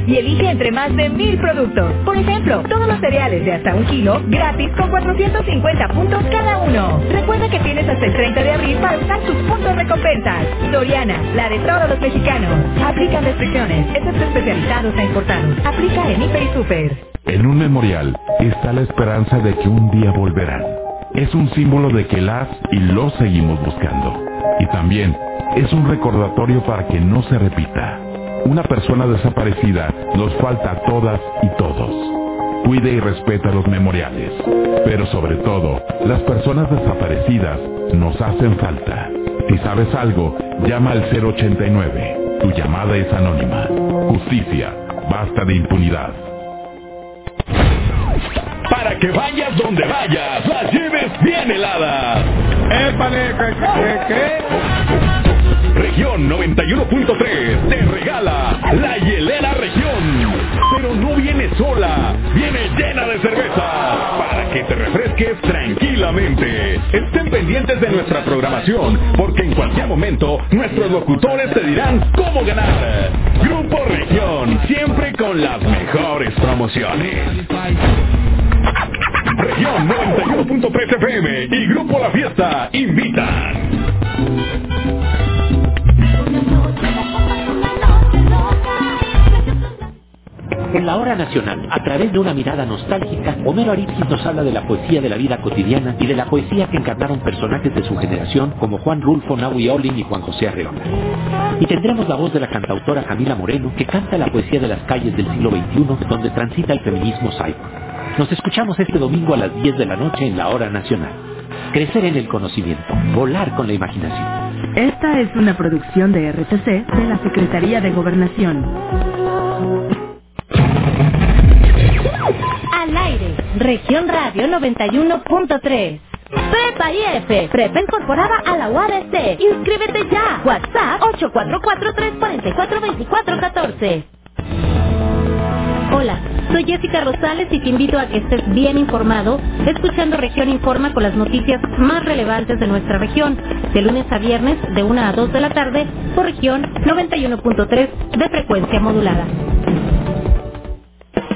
y elige entre más de mil productos. Por ejemplo, todos los cereales de hasta un kilo, gratis con 450 puntos cada uno. Recuerda que tienes hasta el 30 de abril para usar tus puntos de compensas. Soriana, la de todos los mexicanos. Aplican restricciones, excepto especializados e importados. Aplica en Hiper y Super. En un memorial está la esperanza de que un día volverán. Es un símbolo de que las y los seguimos buscando. Y también es un recordatorio para que no se repita. Una persona desaparecida nos falta a todas y todos. Cuide y respeta los memoriales. Pero sobre todo, las personas desaparecidas nos hacen falta. Si sabes algo, llama al 089. Tu llamada es anónima. Justicia. Basta de impunidad. Para que vayas donde vayas, las lleves bien heladas. ¡Épale! ¿Qué? qué, qué? Región 91.3 sola, viene llena de cerveza para que te refresques tranquilamente. Estén pendientes de nuestra programación porque en cualquier momento nuestros locutores te dirán cómo ganar. Grupo Región, siempre con las mejores promociones. Región 91.3 FM y Grupo La Fiesta invitan. La hora nacional, a través de una mirada nostálgica, Homero Arizquis nos habla de la poesía de la vida cotidiana y de la poesía que encarnaron personajes de su generación como Juan Rulfo, Nahui Olin y Juan José Arreola. Y tendremos la voz de la cantautora Camila Moreno, que canta la poesía de las calles del siglo XXI, donde transita el feminismo cyborg. Nos escuchamos este domingo a las 10 de la noche en la hora nacional. Crecer en el conocimiento, volar con la imaginación. Esta es una producción de RTC de la Secretaría de Gobernación. Al aire, Región Radio 91.3. Prepa IF, Prepa incorporada a la UADC. Inscríbete ya. WhatsApp 844-344-2414. Hola, soy Jessica Rosales y te invito a que estés bien informado escuchando Región Informa con las noticias más relevantes de nuestra región, de lunes a viernes de 1 a 2 de la tarde por región 91.3 de frecuencia modulada.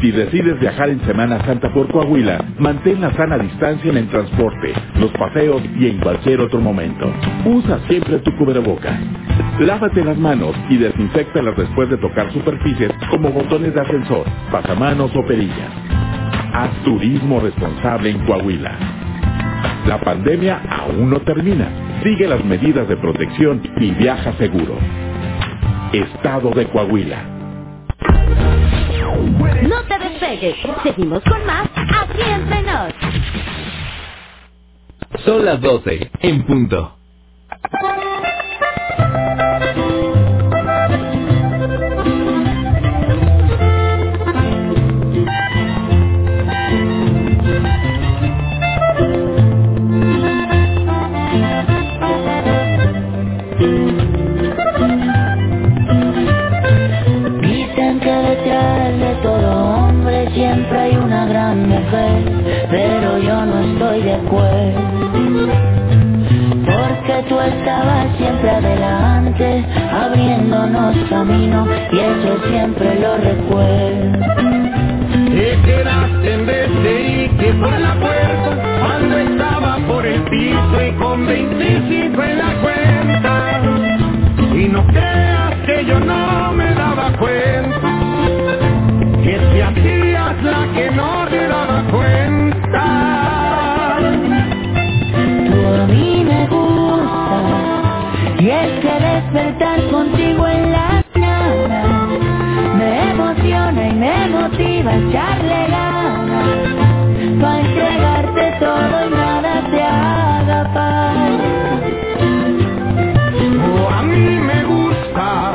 Si decides viajar en Semana Santa por Coahuila, mantén la sana distancia en el transporte, los paseos y en cualquier otro momento. Usa siempre tu cubrebocas. Lávate las manos y desinfectalas después de tocar superficies como botones de ascensor, pasamanos o perillas. Haz turismo responsable en Coahuila. La pandemia aún no termina. Sigue las medidas de protección y viaja seguro. Estado de Coahuila. No te despegues, seguimos con más aquí entre nos. Son las 12, en punto. Estoy de acuerdo. Porque tú estabas siempre adelante, abriéndonos camino, y eso siempre lo recuerdo. Te quedaste en vez de ir que por la puerta cuando estaba por el piso y con 25 en la cuenta. Y no creas que yo no me daba cuenta que te hacías la que no te daba y es que despertar contigo en la mañana me emociona y me motiva a echarle ganas para entregarte todo y nada te haga falta. Oh, a mí me gusta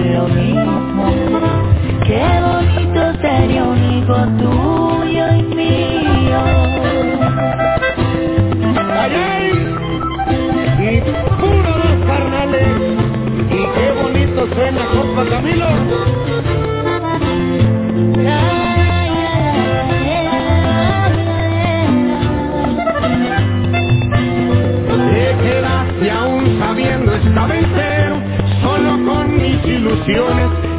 con lo mismo. Qué bonito sería un hijo tuyo y mío. Ay, y puro los carnales. Y qué bonito suena, compa Camilo. Te quedaste aún sabiendo entero, solo con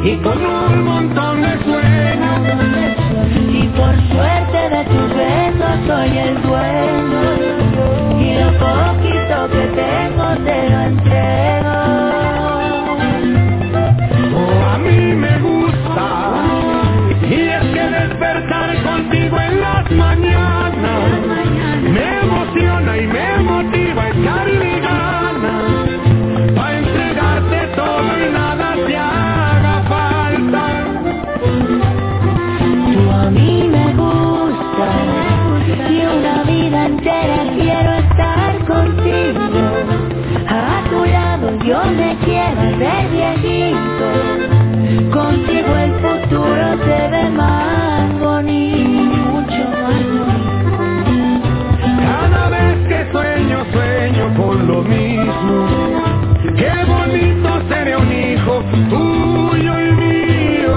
y con un montón de sueños. Y por suerte de tus besos soy el dueño. Y lo poquito que tengo te lo. Con lo mismo. Qué bonito sería un hijo tuyo y mío.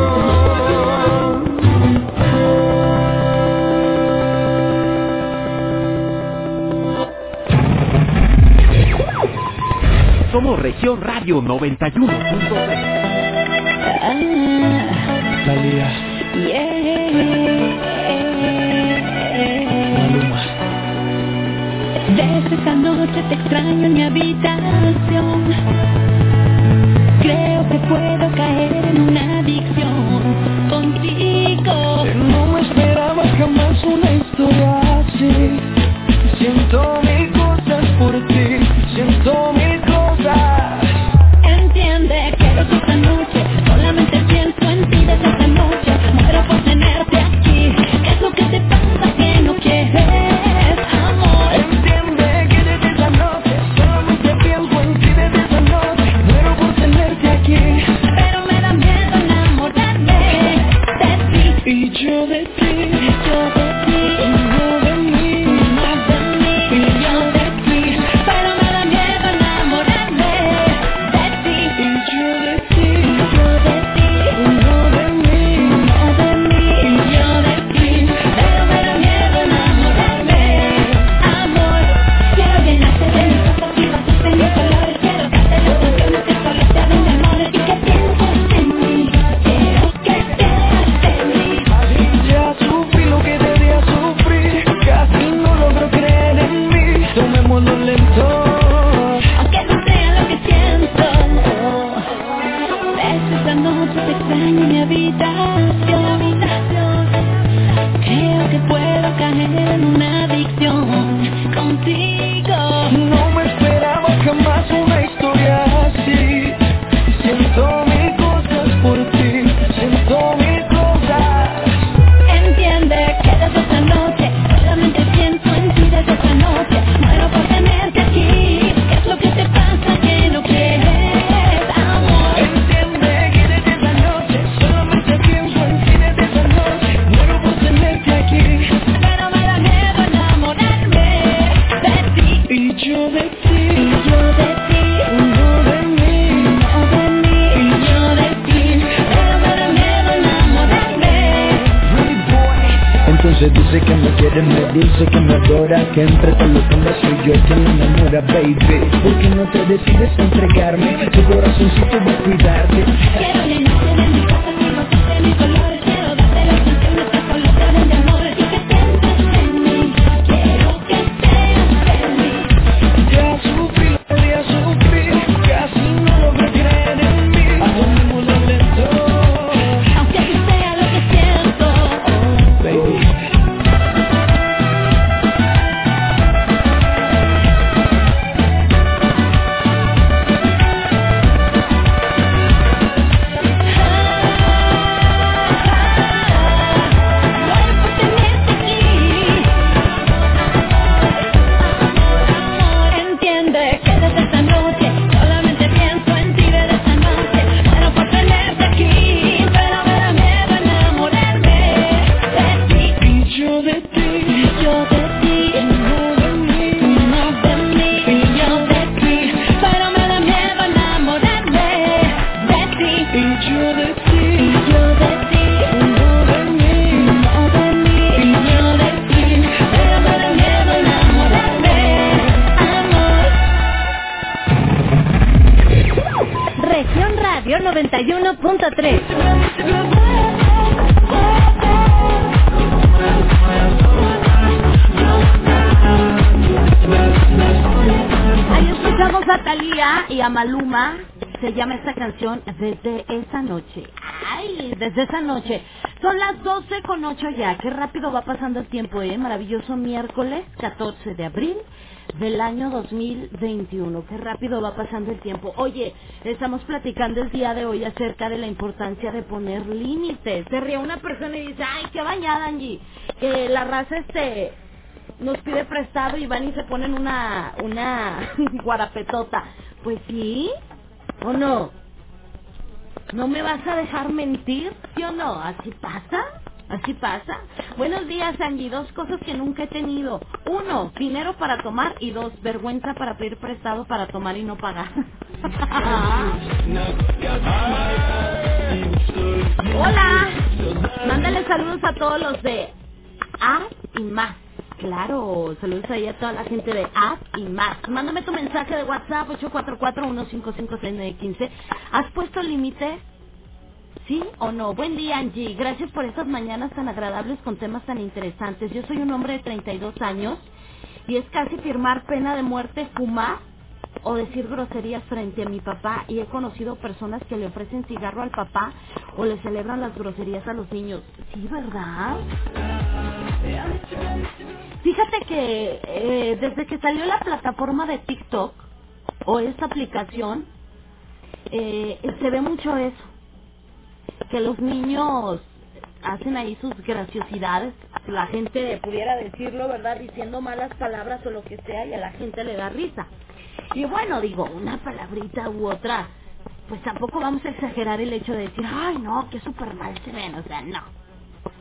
Somos Región Radio 91.3. Talía. Desde esa noche te extraño en mi habitación. Creo que puedo caer en una adicción dice que entre todos los hombres soy yo quien me enamora, baby ¿Por qué no te decides entregarme? Tu corazoncito va a cuidarte Quiero llenarte de mi casa, conocerte mis colores Quiero darte Desde esa noche. Son las 12 con 8 ya. Qué rápido va pasando el tiempo, ¿eh? Maravilloso miércoles 14 de abril del año 2021. Qué rápido va pasando el tiempo. Oye, estamos platicando el día de hoy acerca de la importancia de poner límites. Se ríe una persona y dice, ay, qué bañada, Angie. La raza este nos pide prestado y van y se ponen una una [laughs] guarapetota. Pues sí, ¿o no? ¿No me vas a dejar mentir? ¿Sí o no? ¿Así pasa? ¿Así pasa? Buenos días, Angie. Dos cosas que nunca he tenido. Uno, dinero para tomar. Y dos, vergüenza para pedir prestado para tomar y no pagar. [laughs] Hola. Mándale saludos a todos los de A y más. Claro, saludos ahí a toda la gente de A y más. Mándame tu mensaje de WhatsApp 844-155-6915. ¿Has puesto límite? ¿Sí o no? Buen día, Angie. Gracias por estas mañanas tan agradables con temas tan interesantes. Yo soy un hombre de 32 años y es casi firmar pena de muerte, fumar o decir groserías frente a mi papá y he conocido personas que le ofrecen cigarro al papá o le celebran las groserías a los niños. Sí, ¿verdad? Fíjate que eh, desde que salió la plataforma de TikTok o esta aplicación, eh, se ve mucho eso. Que los niños hacen ahí sus graciosidades. La gente pudiera decirlo, ¿verdad? Diciendo malas palabras o lo que sea y a la gente le da risa. Y bueno, digo, una palabrita u otra, pues tampoco vamos a exagerar el hecho de decir, ay, no, que súper mal se ven. O sea, no.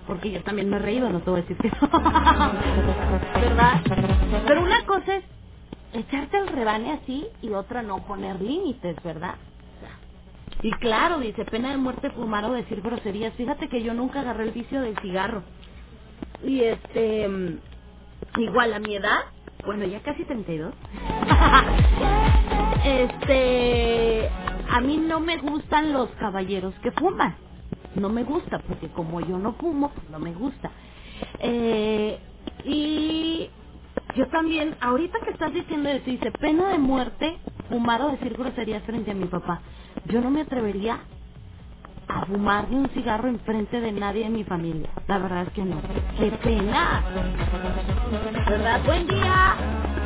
Porque yo también me he reído, no te voy a decir que no. [laughs] ¿Verdad? Pero una cosa es echarte el rebane así y otra no poner límites, ¿verdad? Y claro, dice, pena de muerte fumar o decir groserías. Fíjate que yo nunca agarré el vicio del cigarro. Y este, mm, igual a mi edad, bueno, ya casi 32. [laughs] este, a mí no me gustan los caballeros que fuman. No me gusta, porque como yo no fumo, pues no me gusta. Eh, y yo también, ahorita que estás diciendo eso, dice, pena de muerte, fumar o decir groserías frente a mi papá. Yo no me atrevería a fumarme un cigarro enfrente de nadie en mi familia. La verdad es que no. ¡Qué pena! ¿Verdad? Buen día.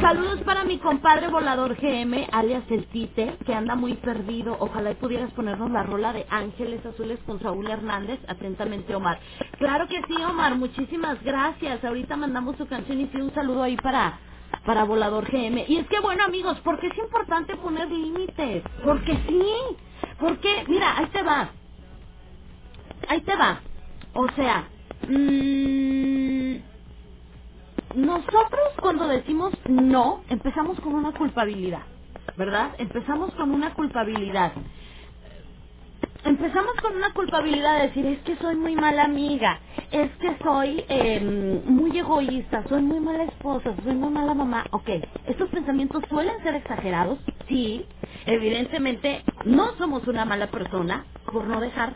Saludos para mi compadre volador GM, alias El Tite, que anda muy perdido. Ojalá y pudieras ponernos la rola de Ángeles Azules con Saúl Hernández. Atentamente, Omar. Claro que sí, Omar. Muchísimas gracias. Ahorita mandamos su canción y sí, un saludo ahí para para Volador GM. Y es que, bueno, amigos, porque es importante poner límites. Porque sí. Porque, mira, ahí te va. Ahí te va. O sea, mm, nosotros cuando decimos no, empezamos con una culpabilidad, ¿verdad? Empezamos con una culpabilidad. Empezamos con una culpabilidad de decir, es que soy muy mala amiga, es que soy eh, muy egoísta, soy muy mala esposa, soy muy mala mamá. Ok, estos pensamientos suelen ser exagerados, sí. Evidentemente, no somos una mala persona por no dejar,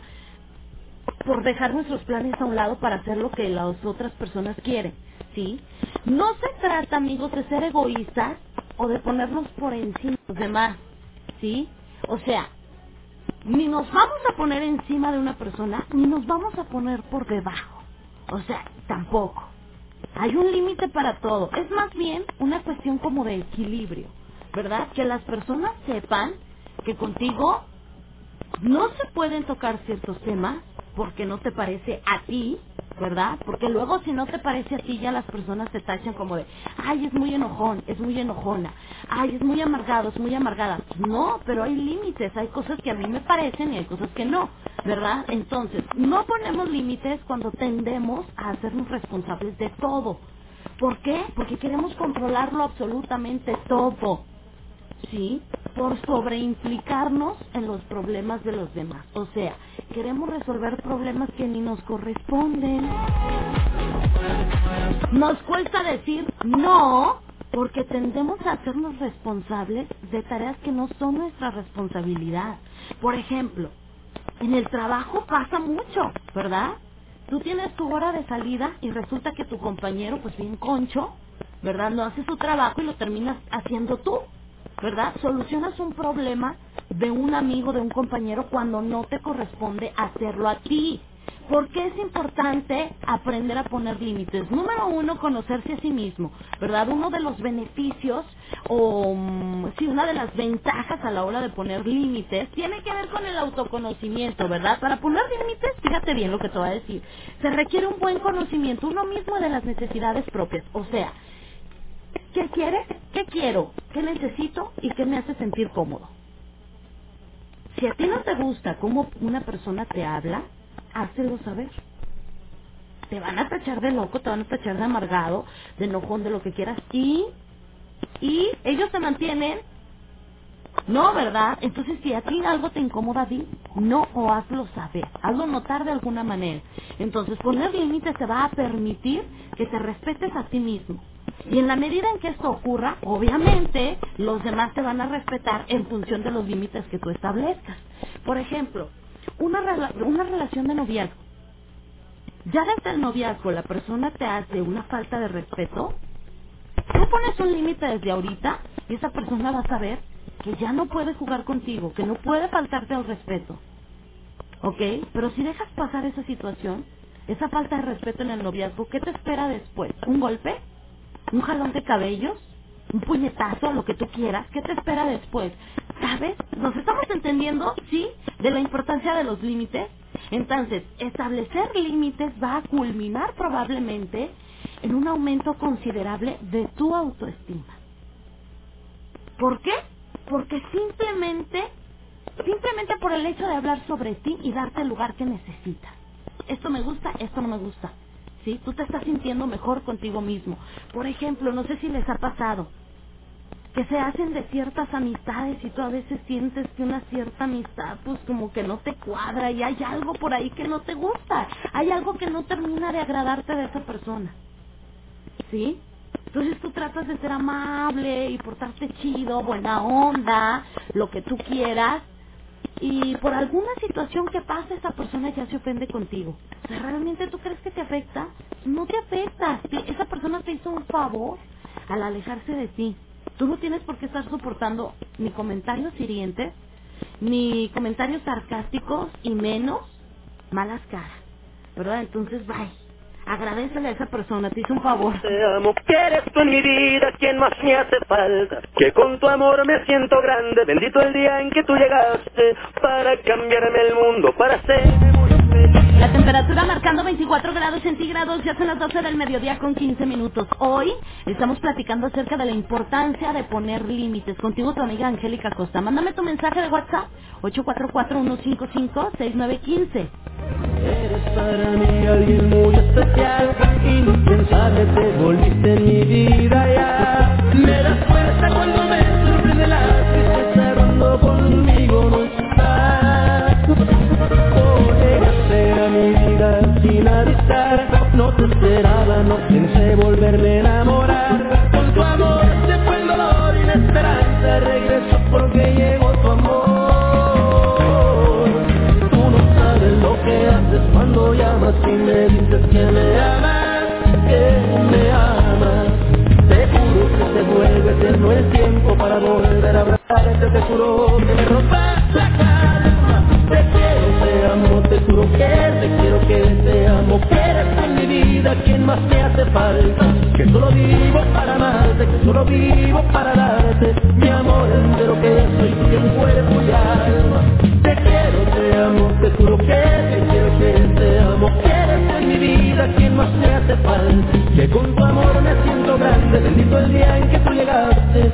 por dejar nuestros planes a un lado para hacer lo que las otras personas quieren, sí. No se trata, amigos, de ser egoístas o de ponernos por encima de los demás, sí. O sea, ni nos vamos a poner encima de una persona, ni nos vamos a poner por debajo. O sea, tampoco. Hay un límite para todo. Es más bien una cuestión como de equilibrio, ¿verdad? Que las personas sepan que contigo no se pueden tocar ciertos temas porque no te parece a ti, ¿verdad? Porque luego si no te parece a ti ya las personas te tachan como de, ay, es muy enojón, es muy enojona, ay, es muy amargado, es muy amargada. No, pero hay límites, hay cosas que a mí me parecen y hay cosas que no, ¿verdad? Entonces, no ponemos límites cuando tendemos a hacernos responsables de todo. ¿Por qué? Porque queremos controlarlo absolutamente todo. ¿sí? Por sobreimplicarnos en los problemas de los demás. O sea, queremos resolver problemas que ni nos corresponden. Nos cuesta decir no porque tendemos a hacernos responsables de tareas que no son nuestra responsabilidad. Por ejemplo, en el trabajo pasa mucho, ¿verdad? Tú tienes tu hora de salida y resulta que tu compañero, pues bien concho, ¿verdad? No hace su trabajo y lo terminas haciendo tú. ¿Verdad? Solucionas un problema de un amigo, de un compañero, cuando no te corresponde hacerlo a ti. ¿Por qué es importante aprender a poner límites? Número uno, conocerse a sí mismo, ¿verdad? Uno de los beneficios o, mm, sí, una de las ventajas a la hora de poner límites tiene que ver con el autoconocimiento, ¿verdad? Para poner límites, fíjate bien lo que te voy a decir, se requiere un buen conocimiento uno mismo de las necesidades propias, o sea, ¿Qué quieres? ¿Qué quiero? ¿Qué necesito? ¿Y qué me hace sentir cómodo? Si a ti no te gusta cómo una persona te habla, hácelo saber. Te van a tachar de loco, te van a tachar de amargado, de enojón, de lo que quieras. Y, y ellos te mantienen. No, ¿verdad? Entonces, si a ti algo te incomoda, di no o hazlo saber. Hazlo notar de alguna manera. Entonces, poner límites te va a permitir que te respetes a ti mismo. Y en la medida en que esto ocurra, obviamente los demás te van a respetar en función de los límites que tú establezcas. Por ejemplo, una, rela- una relación de noviazgo. Ya desde el noviazgo la persona te hace una falta de respeto, tú pones un límite desde ahorita y esa persona va a saber que ya no puede jugar contigo, que no puede faltarte al respeto. ¿Ok? Pero si dejas pasar esa situación, esa falta de respeto en el noviazgo, ¿qué te espera después? ¿Un golpe? ¿Un jalón de cabellos? ¿Un puñetazo? Lo que tú quieras. ¿Qué te espera después? ¿Sabes? ¿Nos estamos entendiendo? ¿Sí? De la importancia de los límites. Entonces, establecer límites va a culminar probablemente en un aumento considerable de tu autoestima. ¿Por qué? Porque simplemente, simplemente por el hecho de hablar sobre ti y darte el lugar que necesitas. Esto me gusta, esto no me gusta. ¿Sí? Tú te estás sintiendo mejor contigo mismo. Por ejemplo, no sé si les ha pasado que se hacen de ciertas amistades y tú a veces sientes que una cierta amistad pues como que no te cuadra y hay algo por ahí que no te gusta, hay algo que no termina de agradarte de esa persona. ¿Sí? Entonces tú tratas de ser amable y portarte chido, buena onda, lo que tú quieras. Y por alguna situación que pasa, esa persona ya se ofende contigo. O sea, ¿realmente tú crees que te afecta? No te afecta. Esa persona te hizo un favor al alejarse de ti. Tú no tienes por qué estar soportando ni comentarios hirientes, ni comentarios sarcásticos, y menos malas caras. ¿Verdad? Entonces, bye. Agradecele a esa persona, te hizo un favor. Te amo, que eres tú en mi vida quien más me hace falta. Que con tu amor me siento grande. Bendito el día en que tú llegaste para cambiarme el mundo, para hacerme muy feliz. La temperatura marcando 24 grados centígrados, ya son las 12 del mediodía con 15 minutos. Hoy estamos platicando acerca de la importancia de poner límites. Contigo tu amiga Angélica Costa. Mándame tu mensaje de WhatsApp 844-155-6915. Eres para mí alguien muy especial, indispensable, te volviste mi vida ya. Me das fuerza cuando me sorprende la sin avisar No te esperaba, no pensé volverme a enamorar. Con tu amor se fue el dolor y la esperanza. Regresó porque llegó tu amor. Tú no sabes lo que haces cuando llamas Y me dices que me amas, que me amas. Te juro que se vuelve eterno el tiempo para volver a abrazarte Te juro que me rompes cooperes con mi vida, ¿quién más me hace falta? Que solo vivo para amarte, que solo vivo para darte, mi amor entero que soy, tú que cuerpo y alma. Te quiero, te amo, te juro que te quiero, que te amo, eres en mi vida, ¿quién más me hace falta? Que con tu amor me siento grande, bendito el día en que tú llegaste.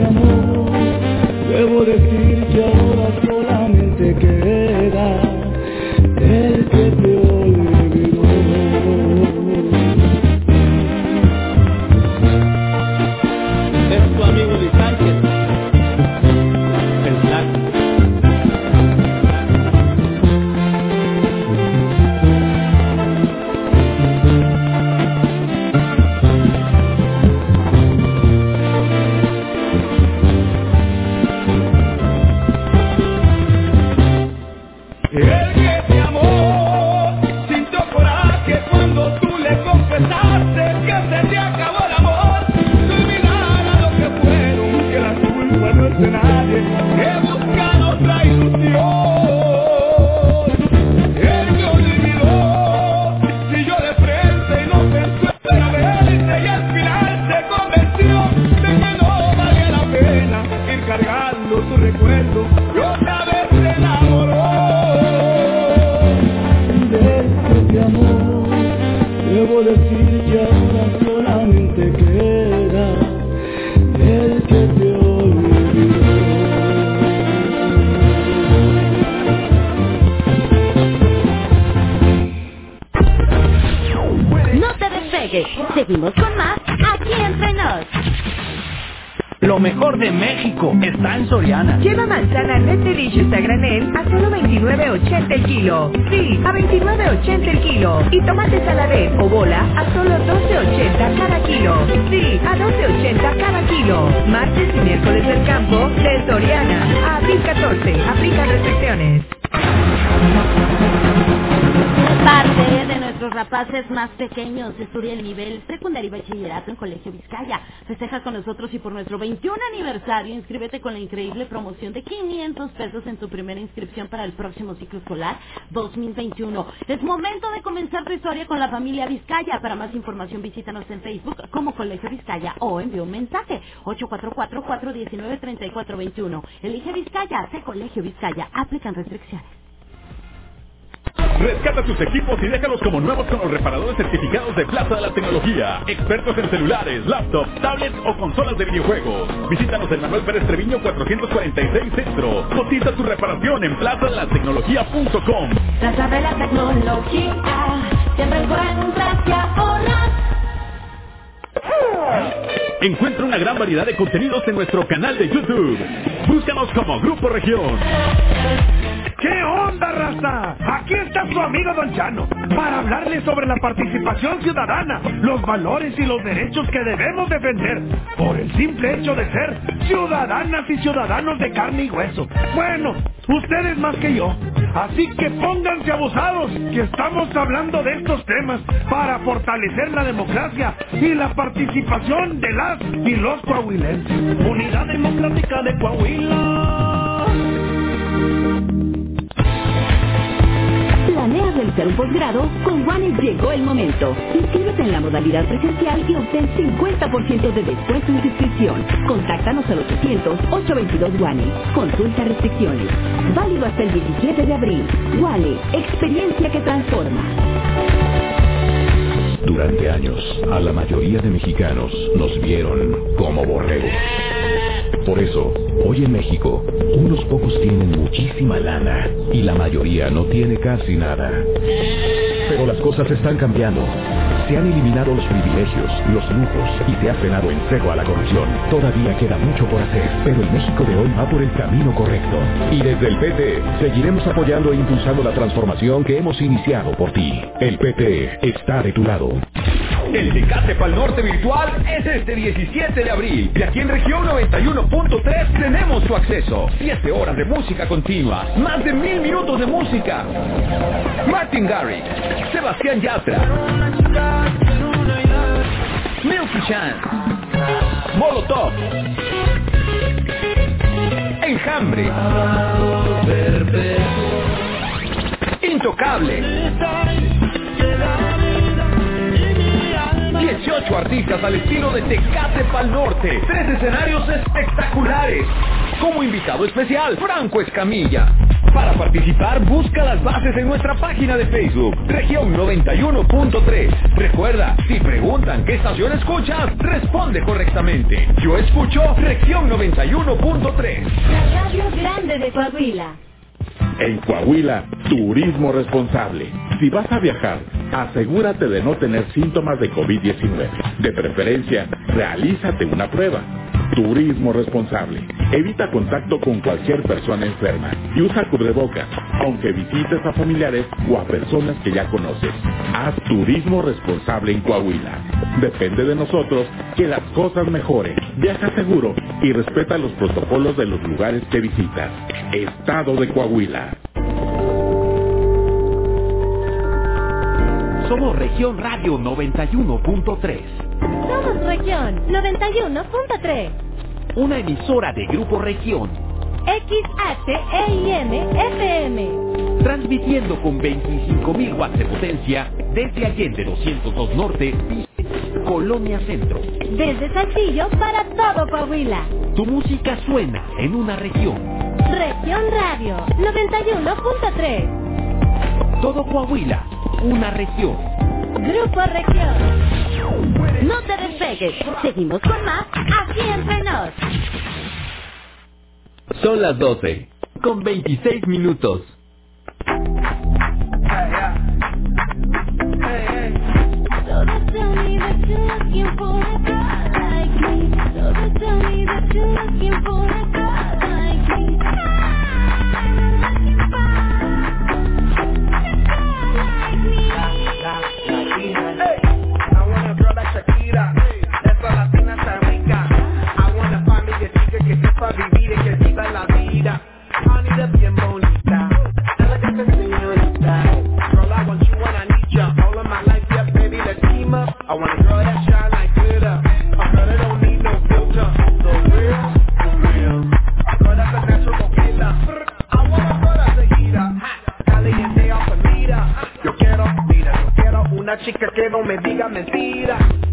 Que te amó, debo decir que ahora solamente queda más pequeños estudia el nivel secundario y bachillerato en Colegio Vizcaya. Festeja con nosotros y por nuestro 21 aniversario inscríbete con la increíble promoción de 500 pesos en tu primera inscripción para el próximo ciclo escolar 2021. Es momento de comenzar tu historia con la familia Vizcaya. Para más información visítanos en Facebook como Colegio Vizcaya o envía un mensaje 844-419-3421. Elige Vizcaya, sé Colegio Vizcaya. Aplican restricciones. Rescata tus equipos y déjalos como nuevos con los reparadores certificados de Plaza de la Tecnología. Expertos en celulares, laptops, tablets o consolas de videojuegos. Visítanos en Manuel Pérez Treviño 446 Centro. Cotiza tu reparación en plazadelatecnología.com. Plaza de la tecnología, siempre encuentras. Encuentra una gran variedad de contenidos en nuestro canal de YouTube. Búscanos como Grupo Región. ¿Qué onda, raza? Aquí está su amigo Don Chano para hablarle sobre la participación ciudadana, los valores y los derechos que debemos defender por el simple hecho de ser ciudadanas y ciudadanos de carne y hueso. Bueno, ustedes más que yo. Así que pónganse abusados, que estamos hablando de estos temas para fortalecer la democracia y la participación de las y los coahuilenses. Unidad Democrática de Coahuila. ¿Planeas realizar un posgrado? Con One llegó el momento. Inscríbete en la modalidad presencial y obtén 50% de descuento en inscripción. Contáctanos al 800-822 One. Consulta restricciones. Válido hasta el 17 de abril. One, experiencia que transforma. Durante años, a la mayoría de mexicanos nos vieron como borregos. Por eso, hoy en México, unos pocos tienen muchísima lana y la mayoría no tiene casi nada. Pero las cosas están cambiando. Se han eliminado los privilegios, los lujos y se ha frenado en seco a la corrupción. Todavía queda mucho por hacer, pero el México de hoy va por el camino correcto. Y desde el PT seguiremos apoyando e impulsando la transformación que hemos iniciado por ti. El PT está de tu lado. El Tecate Pal Norte virtual es este 17 de abril. Y aquí en región 91.3 tenemos tu acceso. 7 horas de música continua. Más de mil minutos de música. Martin Garrix. Sebastián Yatra. Milky Chance. Molotov. Enjambre. Intocable. 18 artistas al estilo de Tecate Pal Norte. Tres escenarios espectaculares. Como invitado especial, Franco Escamilla. Para participar, busca las bases en nuestra página de Facebook, región 91.3. Recuerda, si preguntan qué estación escuchas, responde correctamente. Yo escucho región 91.3. La radio grande de Coahuila. En Coahuila, turismo responsable. Si vas a viajar, asegúrate de no tener síntomas de COVID-19. De preferencia, realízate una prueba. Turismo responsable. Evita contacto con cualquier persona enferma y usa cubrebocas, aunque visites a familiares o a personas que ya conoces. Haz turismo responsable en Coahuila. Depende de nosotros que las cosas mejoren. Viaja seguro y respeta los protocolos de los lugares que visitas. Estado de Coahuila. Somos Región Radio 91.3. Somos Región 91.3. Una emisora de Grupo Región. XHEIM FM. Transmitiendo con 25.000 watts de potencia desde Allende 202 Norte, Colonia Centro. Desde Saltillo para todo Coahuila. Tu música suena en una región. Región Radio 91.3. Todo Coahuila, una región. Grupo Región. No te despegues. Seguimos con más aquí entre nos. Son las 12, con 26 minutos. I want a vivir y que viva la vida. Honey, bien bonita. Elegante señorita. Girl, I want you when I need ya. All of my life, yeah, baby, let's team up. I want a girl that shine like glitter. A girl that don't need no filter. No real, for real. A girl that's a natural killer. I want a girl that's a heater. Caliente off a meter. Yo quiero, mira, yo quiero una chica que no me diga mentiras.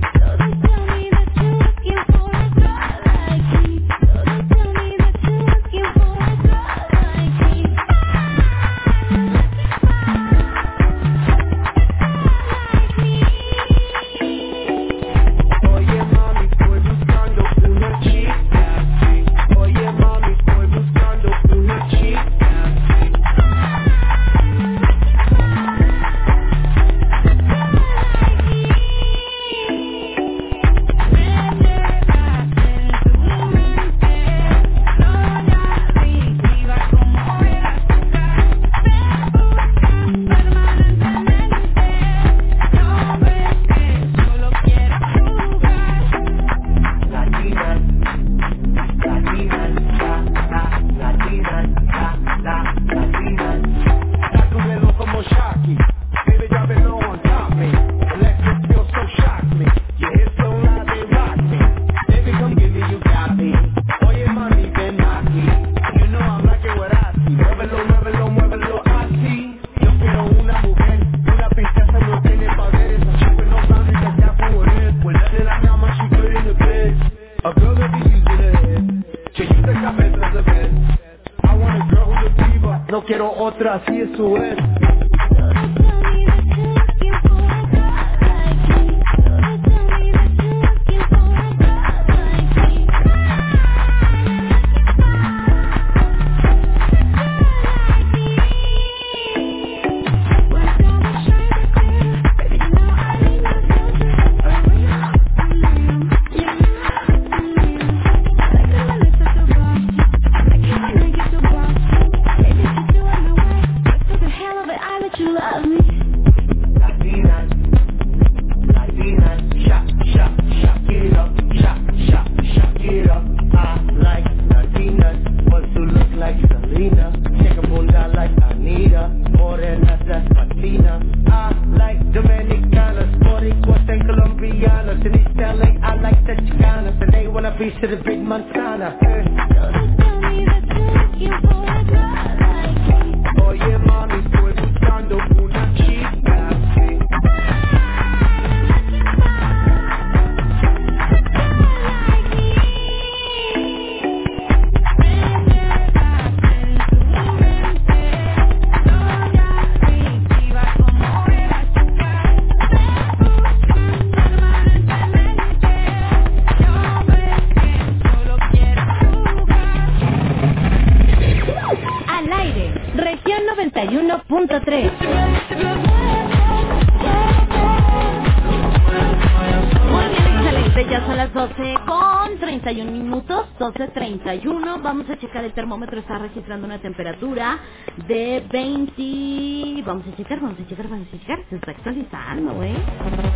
Registrando una temperatura de 20. Vamos a checar, vamos a checar, vamos a checar. Se está actualizando, ¿eh?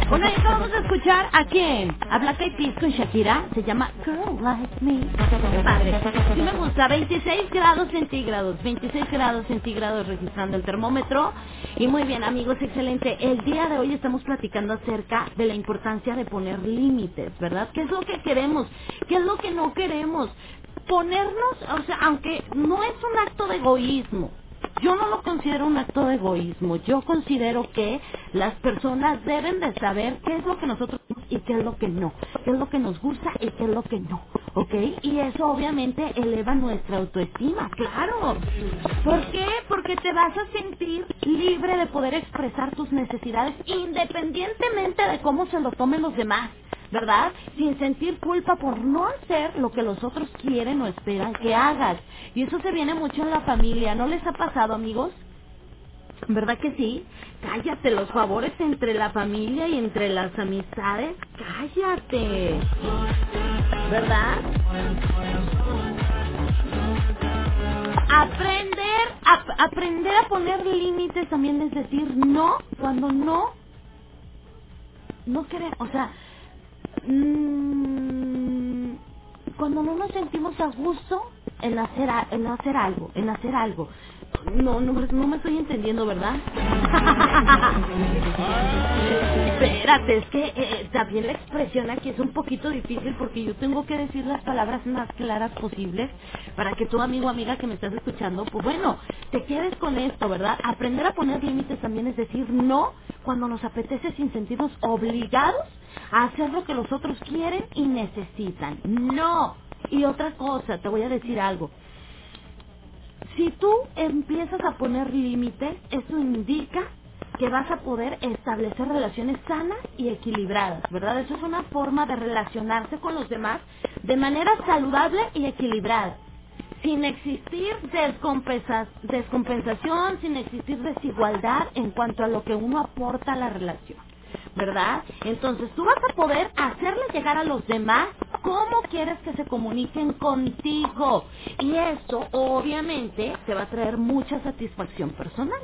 Bueno, ahí vamos a escuchar a quién. A Black Eyed Peas con Shakira. Se llama Girl Like Me. Padre. Sí me gusta. 26 grados centígrados. 26 grados centígrados registrando el termómetro. Y muy bien, amigos, excelente. El día de hoy estamos platicando acerca de la importancia de poner límites, ¿verdad? ¿Qué es lo que queremos? ¿Qué es lo que no queremos? Ponernos, o sea, aunque no es un acto de egoísmo, yo no lo considero un acto de egoísmo. Yo considero que las personas deben de saber qué es lo que nosotros y qué es lo que no, qué es lo que nos gusta y qué es lo que no, ¿ok? Y eso obviamente eleva nuestra autoestima, claro. ¿Por qué? Porque te vas a sentir libre de poder expresar tus necesidades independientemente de cómo se lo tomen los demás. ¿Verdad? Sin sentir culpa por no hacer lo que los otros quieren o esperan que hagas. Y eso se viene mucho en la familia, ¿no les ha pasado, amigos? ¿Verdad que sí? Cállate, los favores entre la familia y entre las amistades, cállate. ¿Verdad? Aprender, ap- aprender a poner límites también es decir no cuando no, no queremos, o sea, mm, cuando no nos sentimos a gusto en hacer, en hacer algo, en hacer algo. No, no, no me estoy entendiendo, ¿verdad? [laughs] Espérate, es que eh, también la expresión aquí es un poquito difícil porque yo tengo que decir las palabras más claras posibles para que tu amigo o amiga que me estás escuchando, pues bueno, te quedes con esto, ¿verdad? Aprender a poner límites también es decir no cuando nos apetece sin sentirnos obligados hacer lo que los otros quieren y necesitan. No. Y otra cosa, te voy a decir algo. Si tú empiezas a poner límites, eso indica que vas a poder establecer relaciones sanas y equilibradas, ¿verdad? Eso es una forma de relacionarse con los demás de manera saludable y equilibrada, sin existir descompensa- descompensación, sin existir desigualdad en cuanto a lo que uno aporta a la relación, ¿verdad? Entonces tú vas a poder hacerle llegar a los demás cómo quieres que se comuniquen contigo y eso obviamente te va a traer mucha satisfacción personal.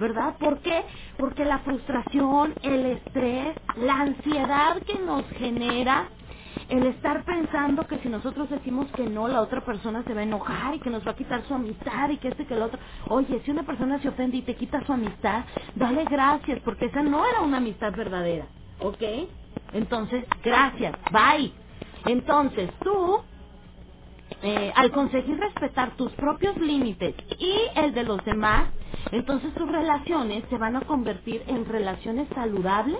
¿verdad? ¿Por qué? Porque la frustración, el estrés, la ansiedad que nos genera el estar pensando que si nosotros decimos que no, la otra persona se va a enojar y que nos va a quitar su amistad y que este que el otro. Oye, si una persona se ofende y te quita su amistad, dale gracias, porque esa no era una amistad verdadera, ¿ok? Entonces, gracias, bye. Entonces, tú eh, al conseguir respetar tus propios límites y el de los demás, entonces tus relaciones se van a convertir en relaciones saludables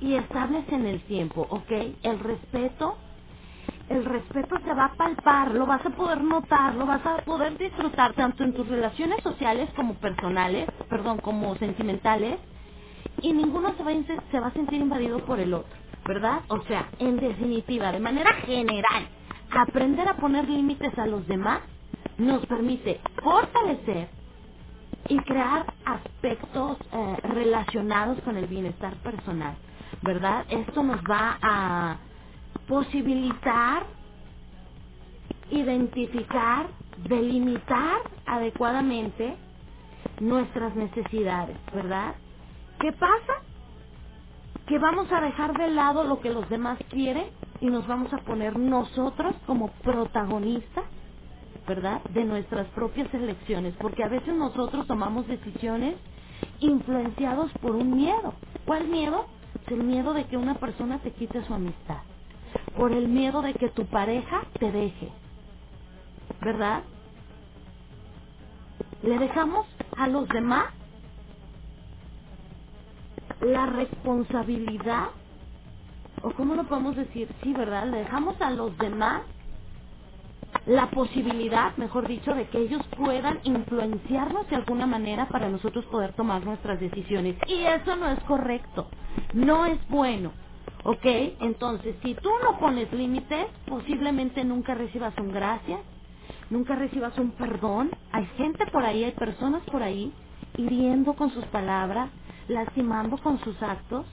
y estables en el tiempo, ¿ok? El respeto, el respeto se va a palpar, lo vas a poder notar, lo vas a poder disfrutar tanto en tus relaciones sociales como personales, perdón, como sentimentales, y ninguno se va, a, se va a sentir invadido por el otro, ¿verdad? O sea, en definitiva, de manera general, aprender a poner límites a los demás nos permite fortalecer y crear aspectos eh, relacionados con el bienestar personal, ¿verdad? Esto nos va a posibilitar identificar, delimitar adecuadamente nuestras necesidades, ¿verdad? ¿Qué pasa? Que vamos a dejar de lado lo que los demás quieren y nos vamos a poner nosotros como protagonistas, ¿verdad? De nuestras propias elecciones, porque a veces nosotros tomamos decisiones influenciados por un miedo. ¿Cuál miedo? El miedo de que una persona te quite su amistad, por el miedo de que tu pareja te deje, ¿verdad? Le dejamos a los demás la responsabilidad, o cómo lo podemos decir, sí, ¿verdad? Le dejamos a los demás la posibilidad, mejor dicho, de que ellos puedan influenciarnos de alguna manera para nosotros poder tomar nuestras decisiones. Y eso no es correcto, no es bueno. ¿Ok? Entonces, si tú no pones límites, posiblemente nunca recibas un gracias, nunca recibas un perdón. Hay gente por ahí, hay personas por ahí hiriendo con sus palabras, lastimando con sus actos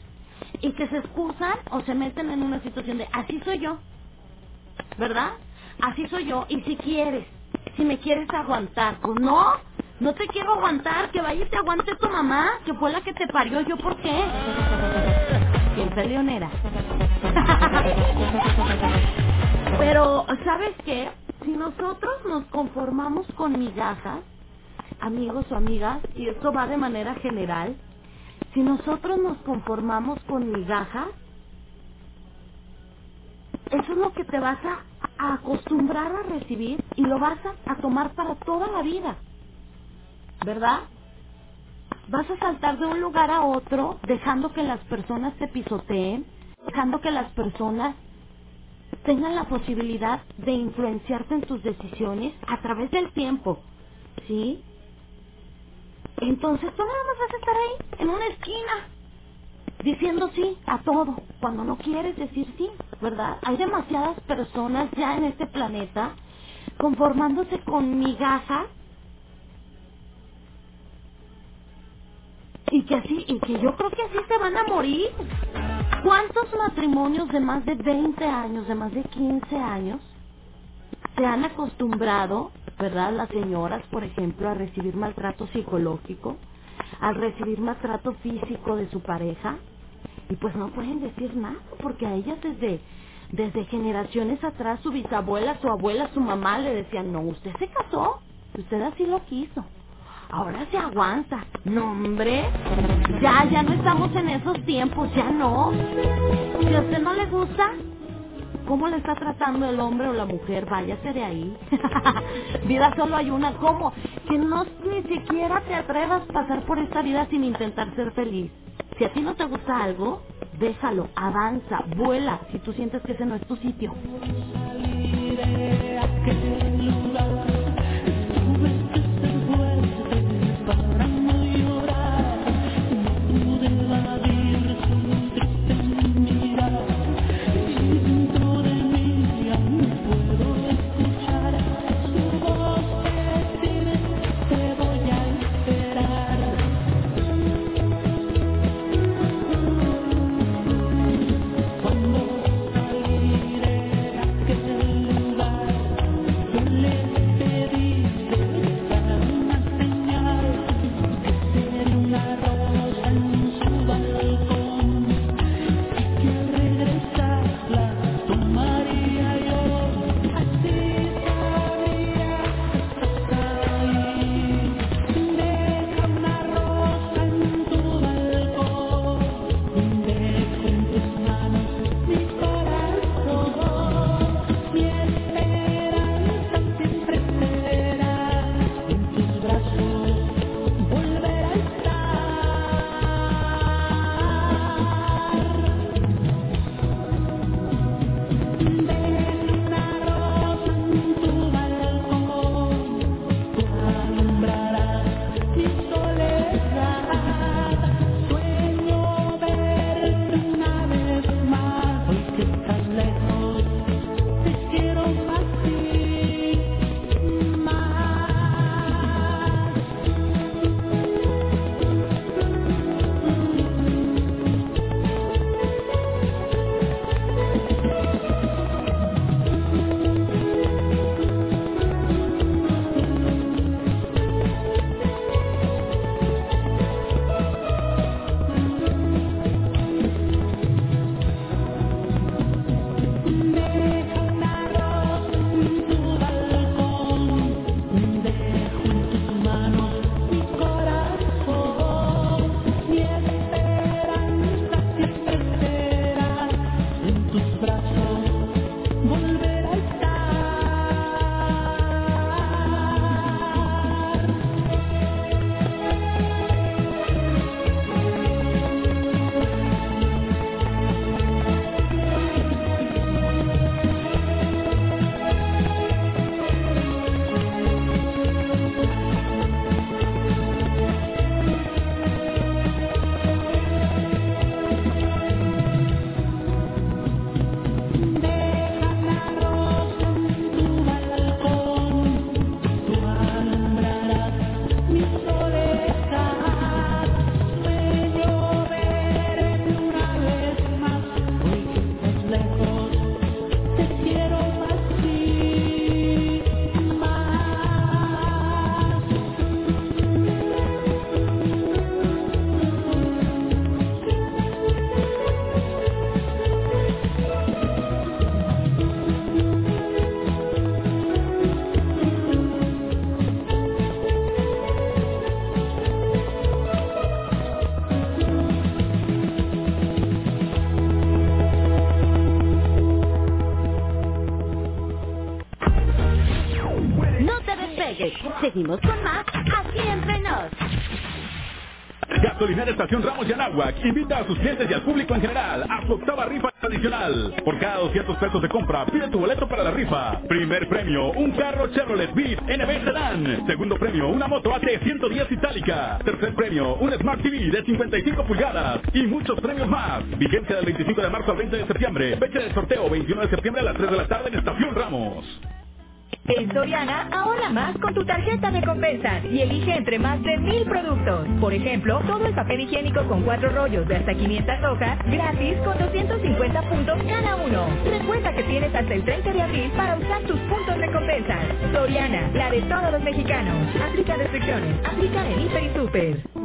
y que se excusan o se meten en una situación de así soy yo, ¿verdad? Así soy yo y si quieres, si me quieres aguantar, pues no, no te quiero aguantar, que vaya y te aguante tu mamá, que fue la que te parió, yo por qué. Siempre leonera. [laughs] Pero, ¿sabes qué? Si nosotros nos conformamos con migajas, amigos o amigas, y esto va de manera general, si nosotros nos conformamos con migajas, eso es lo que te vas a, acostumbrar a recibir y lo vas a tomar para toda la vida, ¿verdad? Vas a saltar de un lugar a otro dejando que las personas te pisoteen, dejando que las personas tengan la posibilidad de influenciarte en tus decisiones a través del tiempo, ¿sí? Entonces tú nada vas a estar ahí, en una esquina, diciendo sí a todo, cuando no quieres decir sí, ¿verdad? Hay demasiadas personas ya en este planeta conformándose con migajas y que así, y que yo creo que así se van a morir. ¿Cuántos matrimonios de más de 20 años, de más de 15 años, se han acostumbrado, ¿verdad? Las señoras, por ejemplo, a recibir maltrato psicológico, a recibir maltrato físico de su pareja, y pues no pueden decir nada, porque a ellas desde, desde generaciones atrás, su bisabuela, su abuela, su mamá le decían, no, usted se casó, usted así lo quiso. Ahora se aguanta. No, hombre. Ya, ya no estamos en esos tiempos, ya no. Si a usted no le gusta, ¿cómo le está tratando el hombre o la mujer? Váyase de ahí. [laughs] vida solo hay una. ¿Cómo? Que no ni siquiera te atrevas a pasar por esta vida sin intentar ser feliz. Si a ti no te gusta algo, déjalo, avanza, vuela, si tú sientes que ese no es tu sitio. A sus clientes y al público en general a su octava rifa adicional. Por cada 200 pesos de compra, pide tu boleto para la rifa. Primer premio, un carro Chevrolet Beat NB Sedan. Segundo premio, una moto AT110 itálica. Tercer premio, un Smart TV de 55 pulgadas. Y muchos premios más. Vigencia del 25 de marzo al 20 de septiembre. Fecha del sorteo, 21 de septiembre a las 3 de la tarde en Estación Ramos. Más con tu tarjeta de compensas y elige entre más de mil productos. Por ejemplo, todo el papel higiénico con cuatro rollos de hasta 500 hojas, gratis con 250 puntos cada uno. Recuerda que tienes hasta el 30 de abril para usar tus puntos de compensas. Soriana, la de todos los mexicanos. Aplica restricciones. Aplica en Hiper y Super.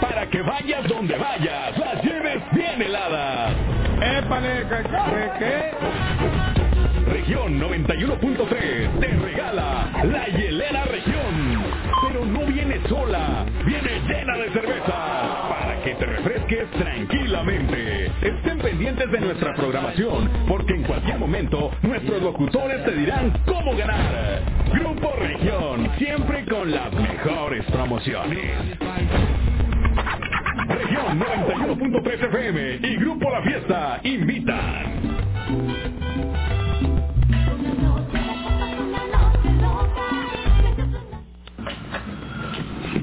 Para que vayas donde vayas, las lleves bien heladas. ¡Épale! ¿Qué? Región 91.3 te regala la hielera región. Pero no viene sola, viene llena de cerveza que te refresques tranquilamente. Estén pendientes de nuestra programación porque en cualquier momento nuestros locutores te dirán cómo ganar. Grupo Región, siempre con las mejores promociones. Región 91.3 FM y Grupo La Fiesta invitan.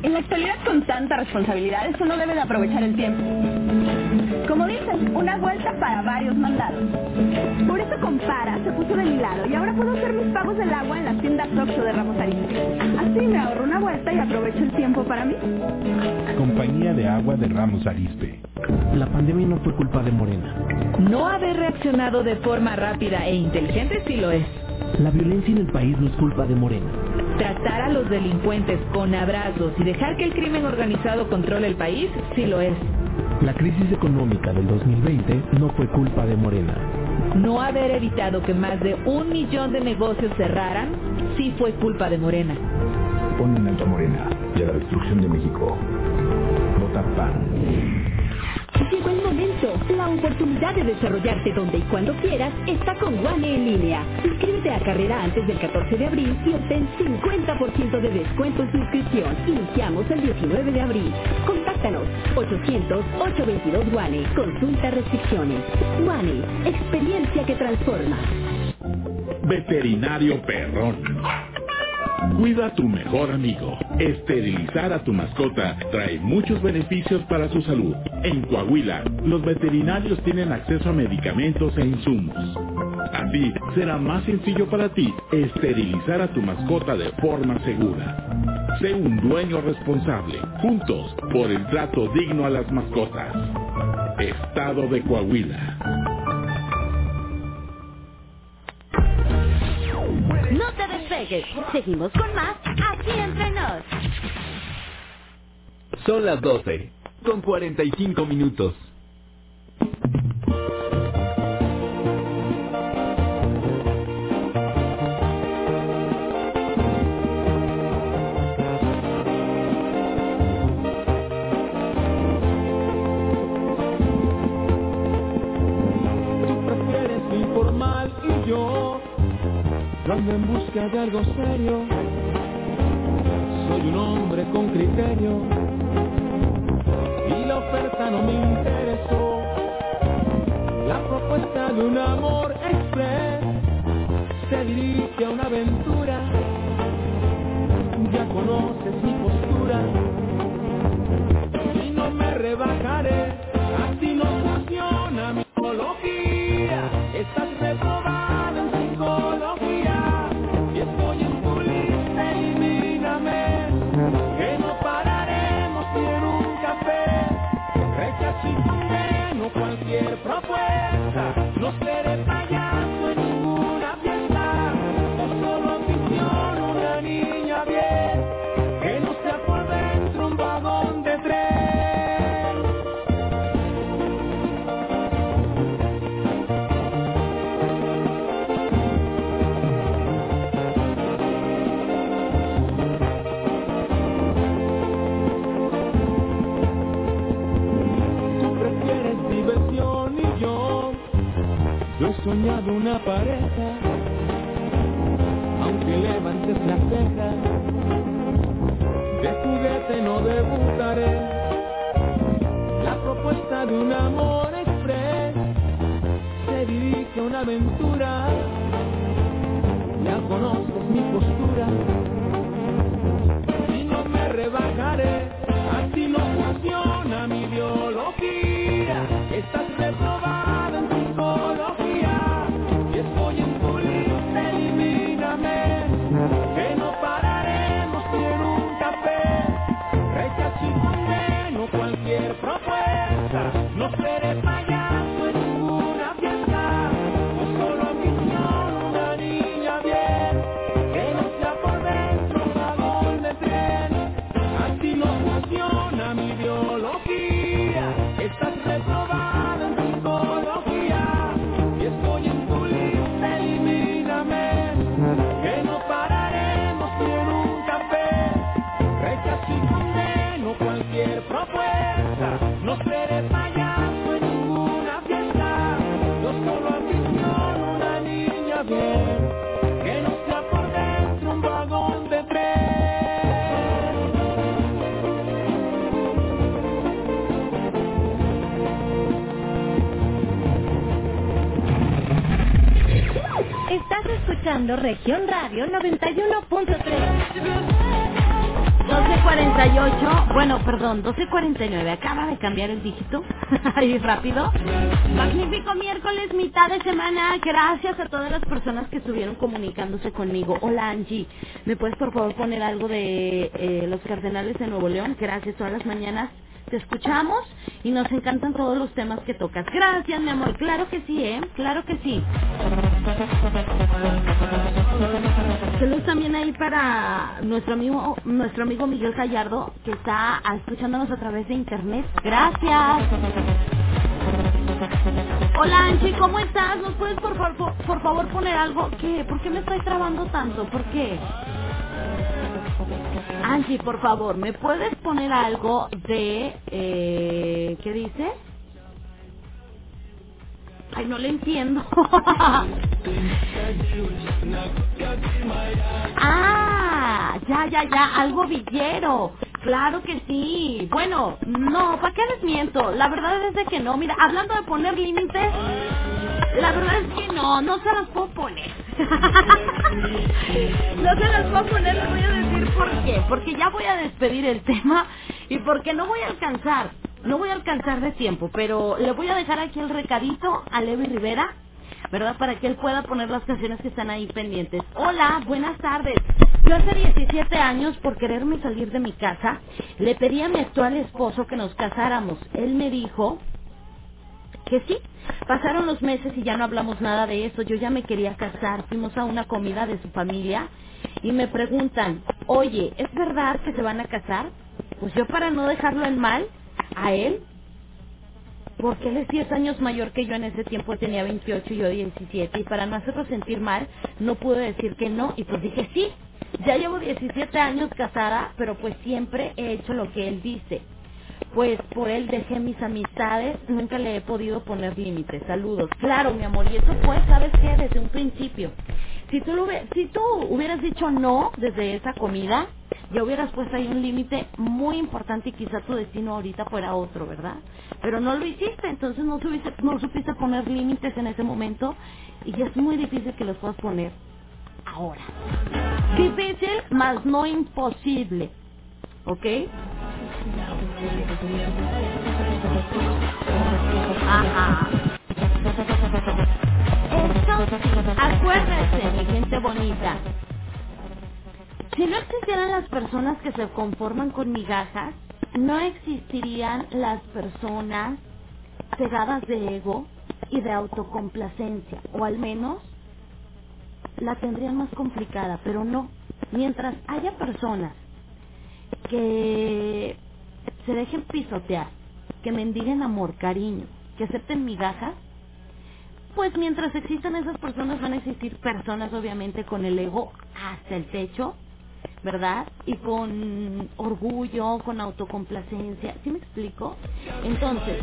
En la actualidad con tanta responsabilidad, uno debe de aprovechar el tiempo. Como dicen, una vuelta para varios mandados. Por eso Compara se puso de mi lado y ahora puedo hacer mis pagos del agua en las tiendas Oxxo de Ramos Arizpe. Así me ahorro una vuelta y aprovecho el tiempo para mí. Compañía de Agua de Ramos Arizpe. La pandemia no fue culpa de Morena. No haber reaccionado de forma rápida e inteligente sí lo es. La violencia en el país no es culpa de Morena. Tratar a los delincuentes con abrazos y dejar que el crimen organizado controle el país sí lo es. La crisis económica del 2020 no fue culpa de Morena. No haber evitado que más de un millón de negocios cerraran sí fue culpa de Morena. Pon en alto a Morena y a la destrucción de México. Vota PAN. Llegó el momento. La oportunidad de desarrollarte donde y cuando quieras está con One en línea. Inscríbete a carrera antes del 14 de abril y obtén 50% de descuento en su inscripción. Iniciamos el 19 de abril. Contáctanos 800-822 Guane. Consulta restricciones. Guane, experiencia que transforma. Veterinario Perrón. Cuida a tu mejor amigo. Esterilizar a tu mascota trae muchos beneficios para su salud. En Coahuila, los veterinarios tienen acceso a medicamentos e insumos. Así, será más sencillo para ti esterilizar a tu mascota de forma segura. Sé un dueño responsable. Juntos, por el trato digno a las mascotas. Estado de Coahuila. No te despegues. Seguimos con más aquí entre nos. Son las 12, con 45 minutos. Ando en busca de algo serio. Soy un hombre con criterio y la oferta no me interesó. La propuesta de un amor express se dirige a una aventura. Ya conoces mi postura cualquier propuesta. No seré soñado una pareja, aunque levantes la ceja, de juguete no debutaré. La propuesta de un amor express se dirige a una aventura, ya conoces mi postura y no me rebajaré, así no funciona. cualquier propuesta. No seré payaso en ninguna fiesta. Yo solo ambiciono una niña bien. Que no sea por dentro un vagón de tren. Estás escuchando Región Radio 91.3. 12.48, bueno, perdón, 12.49, acaba de cambiar el dígito, [laughs] ahí rápido. Magnífico miércoles, mitad de semana, gracias a todas las personas que estuvieron comunicándose conmigo. Hola Angie, ¿me puedes por favor poner algo de eh, los Cardenales de Nuevo León? Gracias, todas las mañanas te escuchamos y nos encantan todos los temas que tocas. Gracias, mi amor, claro que sí, ¿eh? Claro que sí. Saludos también ahí para nuestro amigo, nuestro amigo Miguel Gallardo, que está escuchándonos a través de internet. Gracias. Hola Angie, ¿cómo estás? ¿Nos puedes por, favor, por favor poner algo? ¿Qué? ¿Por qué me estoy trabando tanto? ¿Por qué? Angie, por favor, ¿me puedes poner algo de... Eh, ¿Qué dice? Ay, no le entiendo. [laughs] ah, ya, ya, ya, algo villero. Claro que sí. Bueno, no, ¿para qué les miento? La verdad es de que no. Mira, hablando de poner límites, la verdad es que no, no se las puedo poner. [laughs] no se las puedo poner, les voy a decir por qué. Porque ya voy a despedir el [laughs] tema y porque no voy a alcanzar, no voy a alcanzar de tiempo, pero le voy a dejar aquí el recadito a Levi Rivera, ¿verdad? Para que él pueda poner las canciones que están ahí pendientes. Hola, buenas tardes. Yo hace 17 años, por quererme salir de mi casa, le pedí a mi actual esposo que nos casáramos. Él me dijo que sí. Pasaron los meses y ya no hablamos nada de eso. Yo ya me quería casar. Fuimos a una comida de su familia y me preguntan, oye, ¿es verdad que se van a casar? Pues yo para no dejarlo en mal, a él, porque él es 10 años mayor que yo en ese tiempo, tenía 28 y yo 17, y para no hacerlo sentir mal, no pude decir que no, y pues dije sí. Ya llevo 17 años casada, pero pues siempre he hecho lo que él dice. Pues por él dejé mis amistades, nunca le he podido poner límites. Saludos. Claro, mi amor, y eso fue, ¿sabes qué? Desde un principio. Si tú, lo, si tú hubieras dicho no desde esa comida, ya hubieras puesto ahí un límite muy importante y quizá tu destino ahorita fuera otro, ¿verdad? Pero no lo hiciste, entonces no, no supiste poner límites en ese momento y es muy difícil que los puedas poner ahora. Difícil, más no imposible. ¿Ok? Acuérdese, mi gente bonita. Si no existieran las personas que se conforman con migajas, no existirían las personas cegadas de ego y de autocomplacencia, o al menos la tendrían más complicada, pero no. Mientras haya personas que se dejen pisotear, que mendiguen amor, cariño, que acepten migajas, pues mientras existan esas personas van a existir personas obviamente con el ego hasta el techo, ¿verdad? Y con orgullo, con autocomplacencia, ¿sí me explico? Entonces,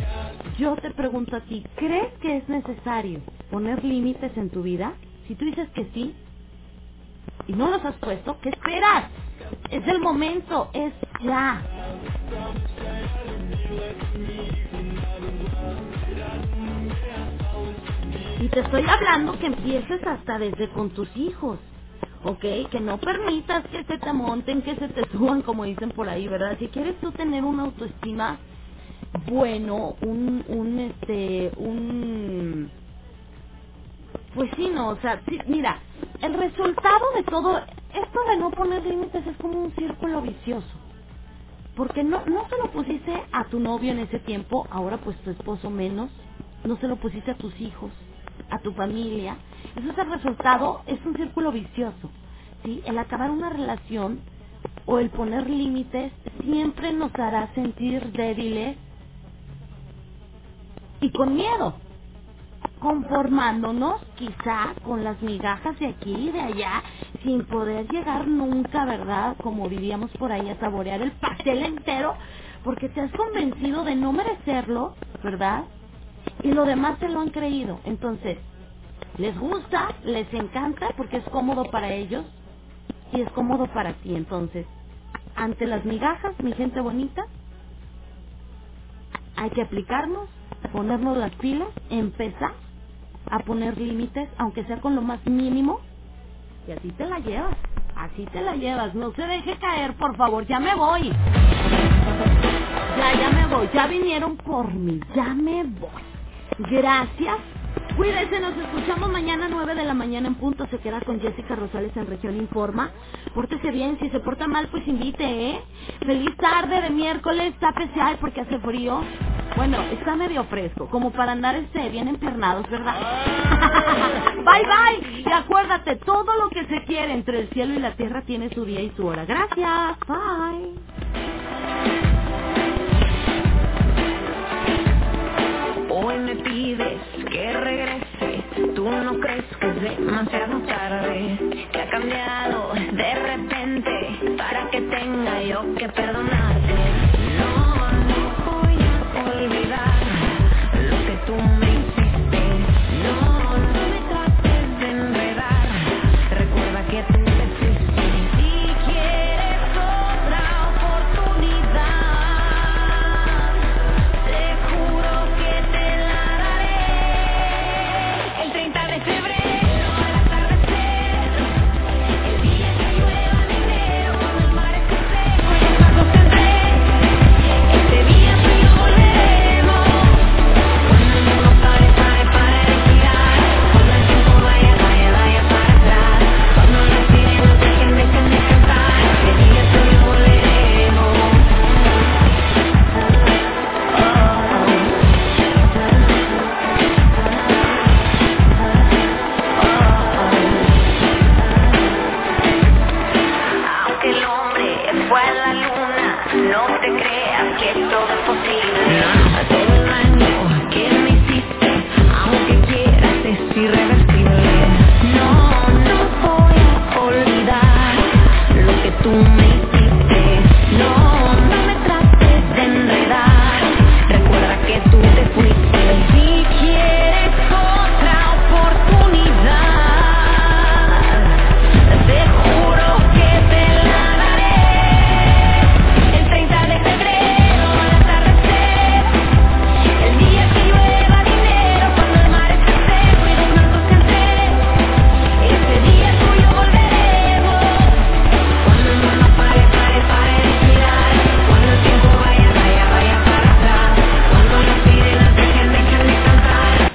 yo te pregunto a ti, ¿crees que es necesario poner límites en tu vida? Si tú dices que sí y no los has puesto, ¿qué esperas? Es el momento, es ya. Y te estoy hablando que empieces hasta desde con tus hijos. ¿ok? Que no permitas que se te monten, que se te [laughs] suban, como dicen por ahí, ¿verdad? Si quieres tú tener una autoestima bueno, un, un, este, un, pues sí, no, o sea, sí, mira, el resultado de todo, esto de no poner límites es como un círculo vicioso. Porque no, no se lo pusiste a tu novio en ese tiempo, ahora pues tu esposo menos, no se lo pusiste a tus hijos, tu familia. Eso es el resultado, es un círculo vicioso. ¿sí? El acabar una relación o el poner límites siempre nos hará sentir débiles y con miedo, conformándonos quizá con las migajas de aquí y de allá, sin poder llegar nunca, ¿verdad? Como diríamos por ahí, a saborear el pastel entero, porque te has convencido de no merecerlo, ¿verdad? Y lo demás te lo han creído. Entonces, les gusta, les encanta porque es cómodo para ellos y es cómodo para ti. Entonces, ante las migajas, mi gente bonita, hay que aplicarnos, ponernos las pilas, empezar a poner límites, aunque sea con lo más mínimo, Y así te la llevas. Así te la llevas. No se deje caer, por favor. Ya me voy. Ya, ya me voy. Ya vinieron por mí. Ya me voy. Gracias. Cuídense, nos escuchamos mañana 9 de la mañana en punto. Se queda con Jessica Rosales en Región Informa. Pórtese bien, si se porta mal, pues invite, ¿eh? Feliz tarde de miércoles, tápese ay porque hace frío. Bueno, está medio fresco, como para andar este bien empernados, ¿verdad? [laughs] bye bye. Y acuérdate, todo lo que se quiere entre el cielo y la tierra tiene su día y su hora. Gracias. Bye. Hoy me pides que regrese, tú no crees que es demasiado tarde, que ha cambiado de repente. Para que tenga yo que perdonar.